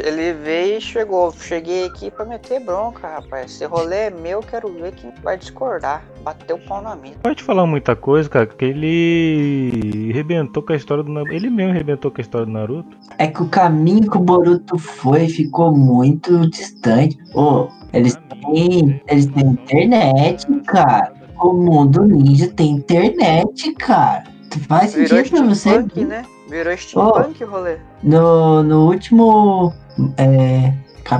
Ele veio e chegou. Cheguei aqui pra meter bronca, rapaz. Esse rolê é meu, quero ver quem vai discordar. Bateu o pau na mesa. Pode falar muita coisa, cara, porque ele arrebentou com a história do Naruto. Ele mesmo arrebentou com a história do Naruto. É que o caminho que o Boruto foi ficou muito distante. Ô, Eles têm, eles têm internet, cara. O mundo ninja tem internet, cara. Faz Virou sentido pra você? steampunk, né? Virou steampunk o rolê. No, no último. É,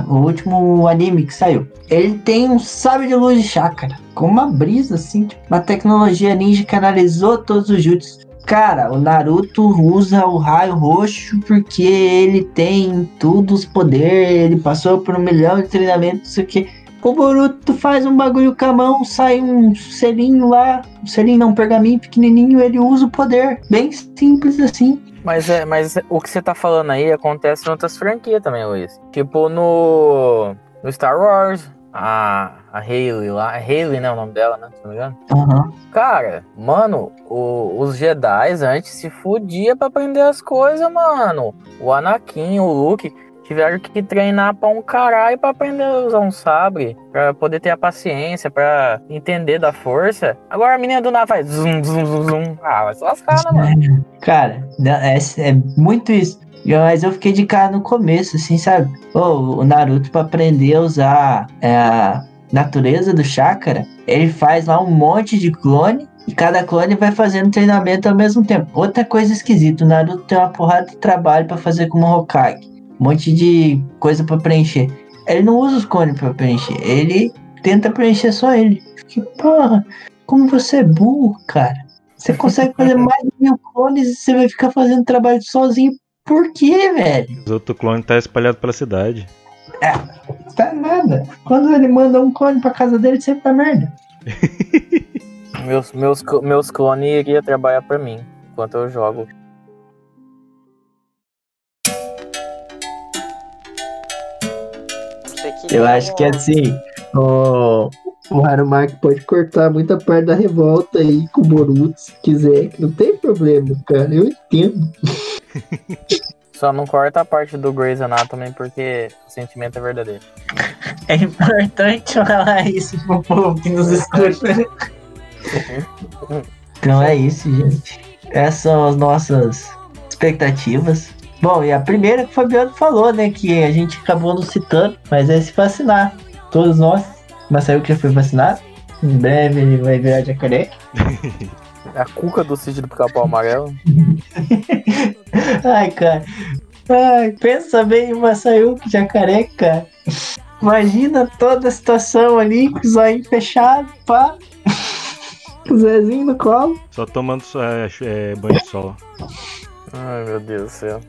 o último anime que saiu. Ele tem um sabre de luz de chácara. Com uma brisa, assim. Tipo, uma tecnologia ninja que analisou todos os jutsus. Cara, o Naruto usa o raio roxo porque ele tem todos os poderes. Ele passou por um milhão de treinamentos, não que. O Boruto faz um bagulho com a mão, sai um selinho lá. Um selinho não, um pergaminho pequenininho. Ele usa o poder. Bem simples assim. Mas, é, mas o que você tá falando aí acontece em outras franquias também, Luiz. Tipo no, no Star Wars, a, a Hayley lá. É Hayley, né? O nome dela, né? Se não me engano. Aham. Cara, mano, o- os Jedi antes se fudia pra aprender as coisas, mano. O Anakin, o Luke tiveram que treinar pra um caralho pra aprender a usar um sabre, pra poder ter a paciência, pra entender da força. Agora a menina do nada faz zum, zum, zum, zum. Ah, vai se lascar, né, mano? Cara, é, é muito isso. Mas eu fiquei de cara no começo, assim, sabe? O Naruto, pra aprender a usar é, a natureza do chakra, ele faz lá um monte de clone. E cada clone vai fazendo treinamento ao mesmo tempo. Outra coisa esquisita, o Naruto tem uma porrada de trabalho pra fazer como Hokage. Um monte de coisa pra preencher. Ele não usa os clones pra preencher. Ele tenta preencher só ele. Que porra, como você é burro, cara. Você consegue fazer mais de mil clones e você vai ficar fazendo trabalho sozinho. Por quê, velho? Os outros clones tá espalhado pela cidade. Tá nada. Quando ele manda um clone pra casa dele, sempre dá merda. Meus, meus, meus clones iriam trabalhar pra mim enquanto eu jogo. Eu acho que assim, o, o Harumaki pode cortar muita parte da revolta aí com o Boruto, se quiser, que não tem problema, cara. Eu entendo. Só não corta a parte do Grey's Anatomy porque o sentimento é verdadeiro. É importante falar isso pro povo que nos escuta. Então é isso, gente. Essas são as nossas expectativas. Bom, e a primeira que o Fabiano falou, né? Que a gente acabou não citando, mas é se vacinar. Todos nós. Mas saiu que já foi vacinado. Em breve ele vai virar jacaré. A cuca do sítio do pica-pau amarelo. Ai, cara. Ai, pensa bem em Massaiuki jacaré, cara. Imagina toda a situação ali, com o zóio fechado, pá. Com o Zezinho no colo. Só tomando é, é, banho de sol. Ai, meu Deus do céu.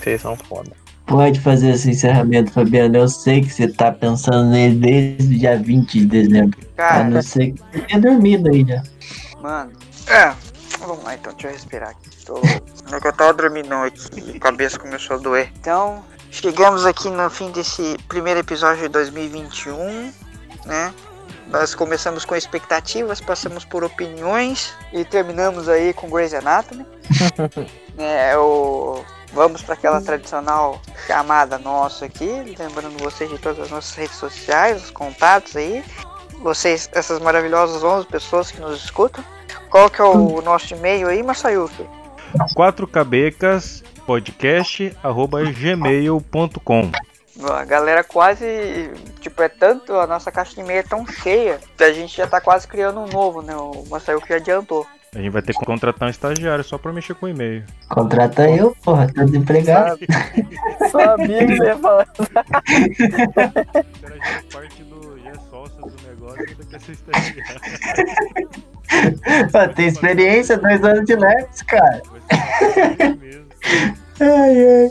Vocês são foda. Pode fazer esse encerramento, Fabiano. Eu sei que você tá pensando nele desde o dia 20 de dezembro. A Cara, não ser que você tenha dormido aí já. mano. É, vamos lá então, deixa eu respirar aqui. Tô... Não é que eu tava dormindo aqui, a cabeça começou a doer. Então, chegamos aqui no fim desse primeiro episódio de 2021, né? Nós começamos com expectativas, passamos por opiniões e terminamos aí com Grey's Anatomy. é, o... Vamos para aquela tradicional chamada nossa aqui, lembrando vocês de todas as nossas redes sociais, os contatos aí. Vocês, essas maravilhosas 11 pessoas que nos escutam. Qual que é o nosso e-mail aí, Masayuki? 4cabecas podcast arroba gmail.com A galera quase, tipo, é tanto, a nossa caixa de e-mail é tão cheia que a gente já tá quase criando um novo, né? O Masayuki já adiantou. A gente vai ter que contratar um estagiário só pra mexer com o e-mail. Contrata eu, porra, tô desempregado. Sabia que você ia falar. O cara já é parte do. já é sócio do negócio ainda quer ser estagiário. Tem experiência, dois anos de Leps, cara. Ai, ai.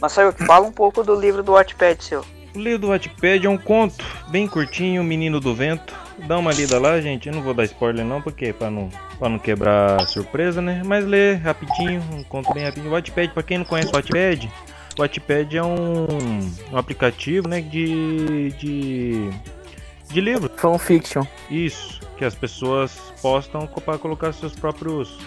Masayuki, fala um pouco do livro do Watchpad seu. O livro do Wattpad é um conto bem curtinho, Menino do Vento. Dá uma lida lá, gente. Eu não vou dar spoiler não, porque pra não, pra não quebrar surpresa, né? Mas lê rapidinho, um conto bem rapidinho. Wattpad, pra quem não conhece o Wattpad, Wattpad é um, um aplicativo, né, de, de, de livro. Fanfiction. Isso, que as pessoas postam para colocar seus próprios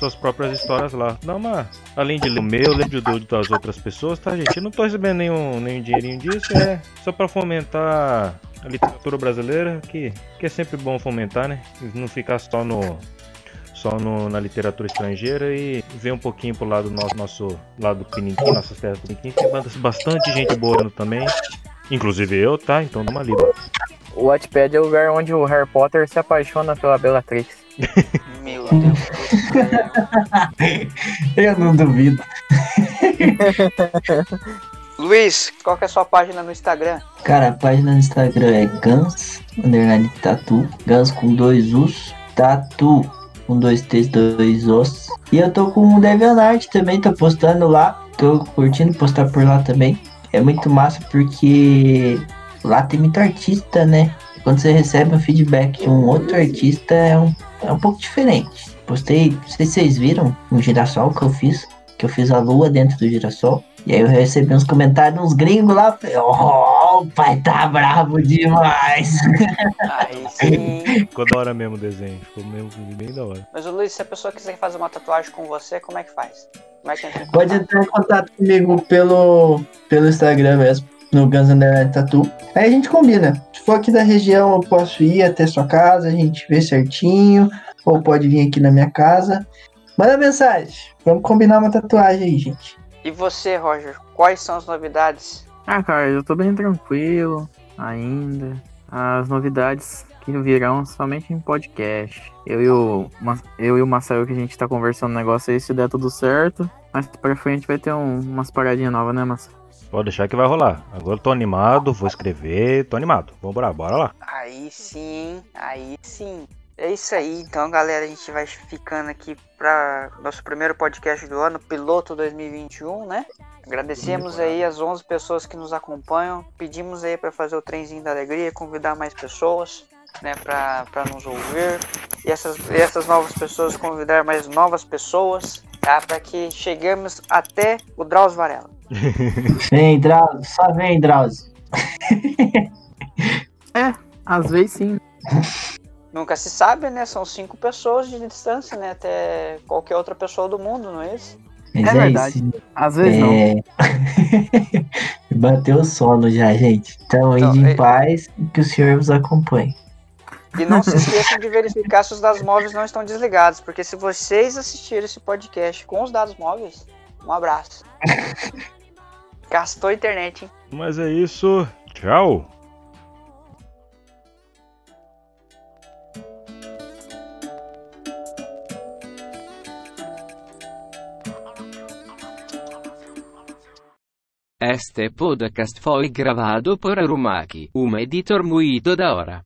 suas próprias histórias lá. Dá uma, além de ler o meu, lembro do das outras pessoas, tá, gente? Eu não tô recebendo nenhum, nenhum dinheirinho disso, é só para fomentar a literatura brasileira, que, que é sempre bom fomentar, né? E não ficar só no só no- na literatura estrangeira e ver um pouquinho pro lado nosso, nosso lado do Piniquim, nossas terras do Piniquim. Tem banda- bastante gente boa também. Inclusive eu, tá? Então dá uma lida. O Wattpad é o lugar onde o Harry Potter se apaixona pela Bellatrix. Meu Deus. Eu não duvido. Luiz, qual que é a sua página no Instagram? Cara, a página no Instagram é Gans, underline tatu. Gans com dois Us. Tatu com dois T's, dois Os. E eu tô com o DeviantArt também, tô postando lá. Tô curtindo postar por lá também. É muito massa porque lá tem muito artista, né? Quando você recebe um feedback de um outro artista é um, é um pouco diferente. Postei, não sei se vocês viram, um girassol que eu fiz. Que eu fiz a lua dentro do girassol. E aí eu recebi uns comentários uns gringos lá. Falei, oh, o pai tá bravo demais. Aí sim. Ficou da hora mesmo o desenho. Ficou mesmo bem da hora. Mas, ô, Luiz, se a pessoa quiser fazer uma tatuagem com você, como é que faz? Como é que entra em Pode entrar em contato comigo pelo, pelo Instagram mesmo, no Guns N' Tattoo. Aí a gente combina. Se for aqui da região, eu posso ir até sua casa, a gente vê certinho. Ou pode vir aqui na minha casa. Manda mensagem. Vamos combinar uma tatuagem aí, gente. E você, Roger, quais são as novidades? Ah, cara, eu tô bem tranquilo ainda. As novidades que virão somente em podcast. Eu e o, eu e o Marcelo que a gente tá conversando um negócio aí, se der tudo certo. Mas pra frente vai ter um- umas paradinhas novas, né, Marcelo? Pode deixar que vai rolar. Agora eu tô animado, vou escrever, tô animado. Vambora, bora lá. Aí sim, aí sim. É isso aí, então galera, a gente vai ficando aqui para nosso primeiro podcast do ano, piloto 2021, né? Agradecemos aí as 11 pessoas que nos acompanham, pedimos aí para fazer o trenzinho da alegria, convidar mais pessoas, né, para nos ouvir. E essas, e essas novas pessoas convidar mais novas pessoas, tá? Para que cheguemos até o Drauzio Varela. Vem, Drauzio. Só vem, Drauzio. Às vezes sim. Nunca se sabe, né? São cinco pessoas de distância, né? Até qualquer outra pessoa do mundo, não é isso? Mas É verdade. isso. Às vezes não. É... Bateu o sono já, gente. Então, Então, ide é- em paz e que o Senhor vos acompanhe. E não se esqueçam de verificar se os dados móveis não estão desligados, porque se vocês assistirem esse podcast com os dados móveis, um abraço. Gastou a internet, hein? Mas é isso. Tchau. Este podcast foi gravado por Arumaki, um editor muito da hora.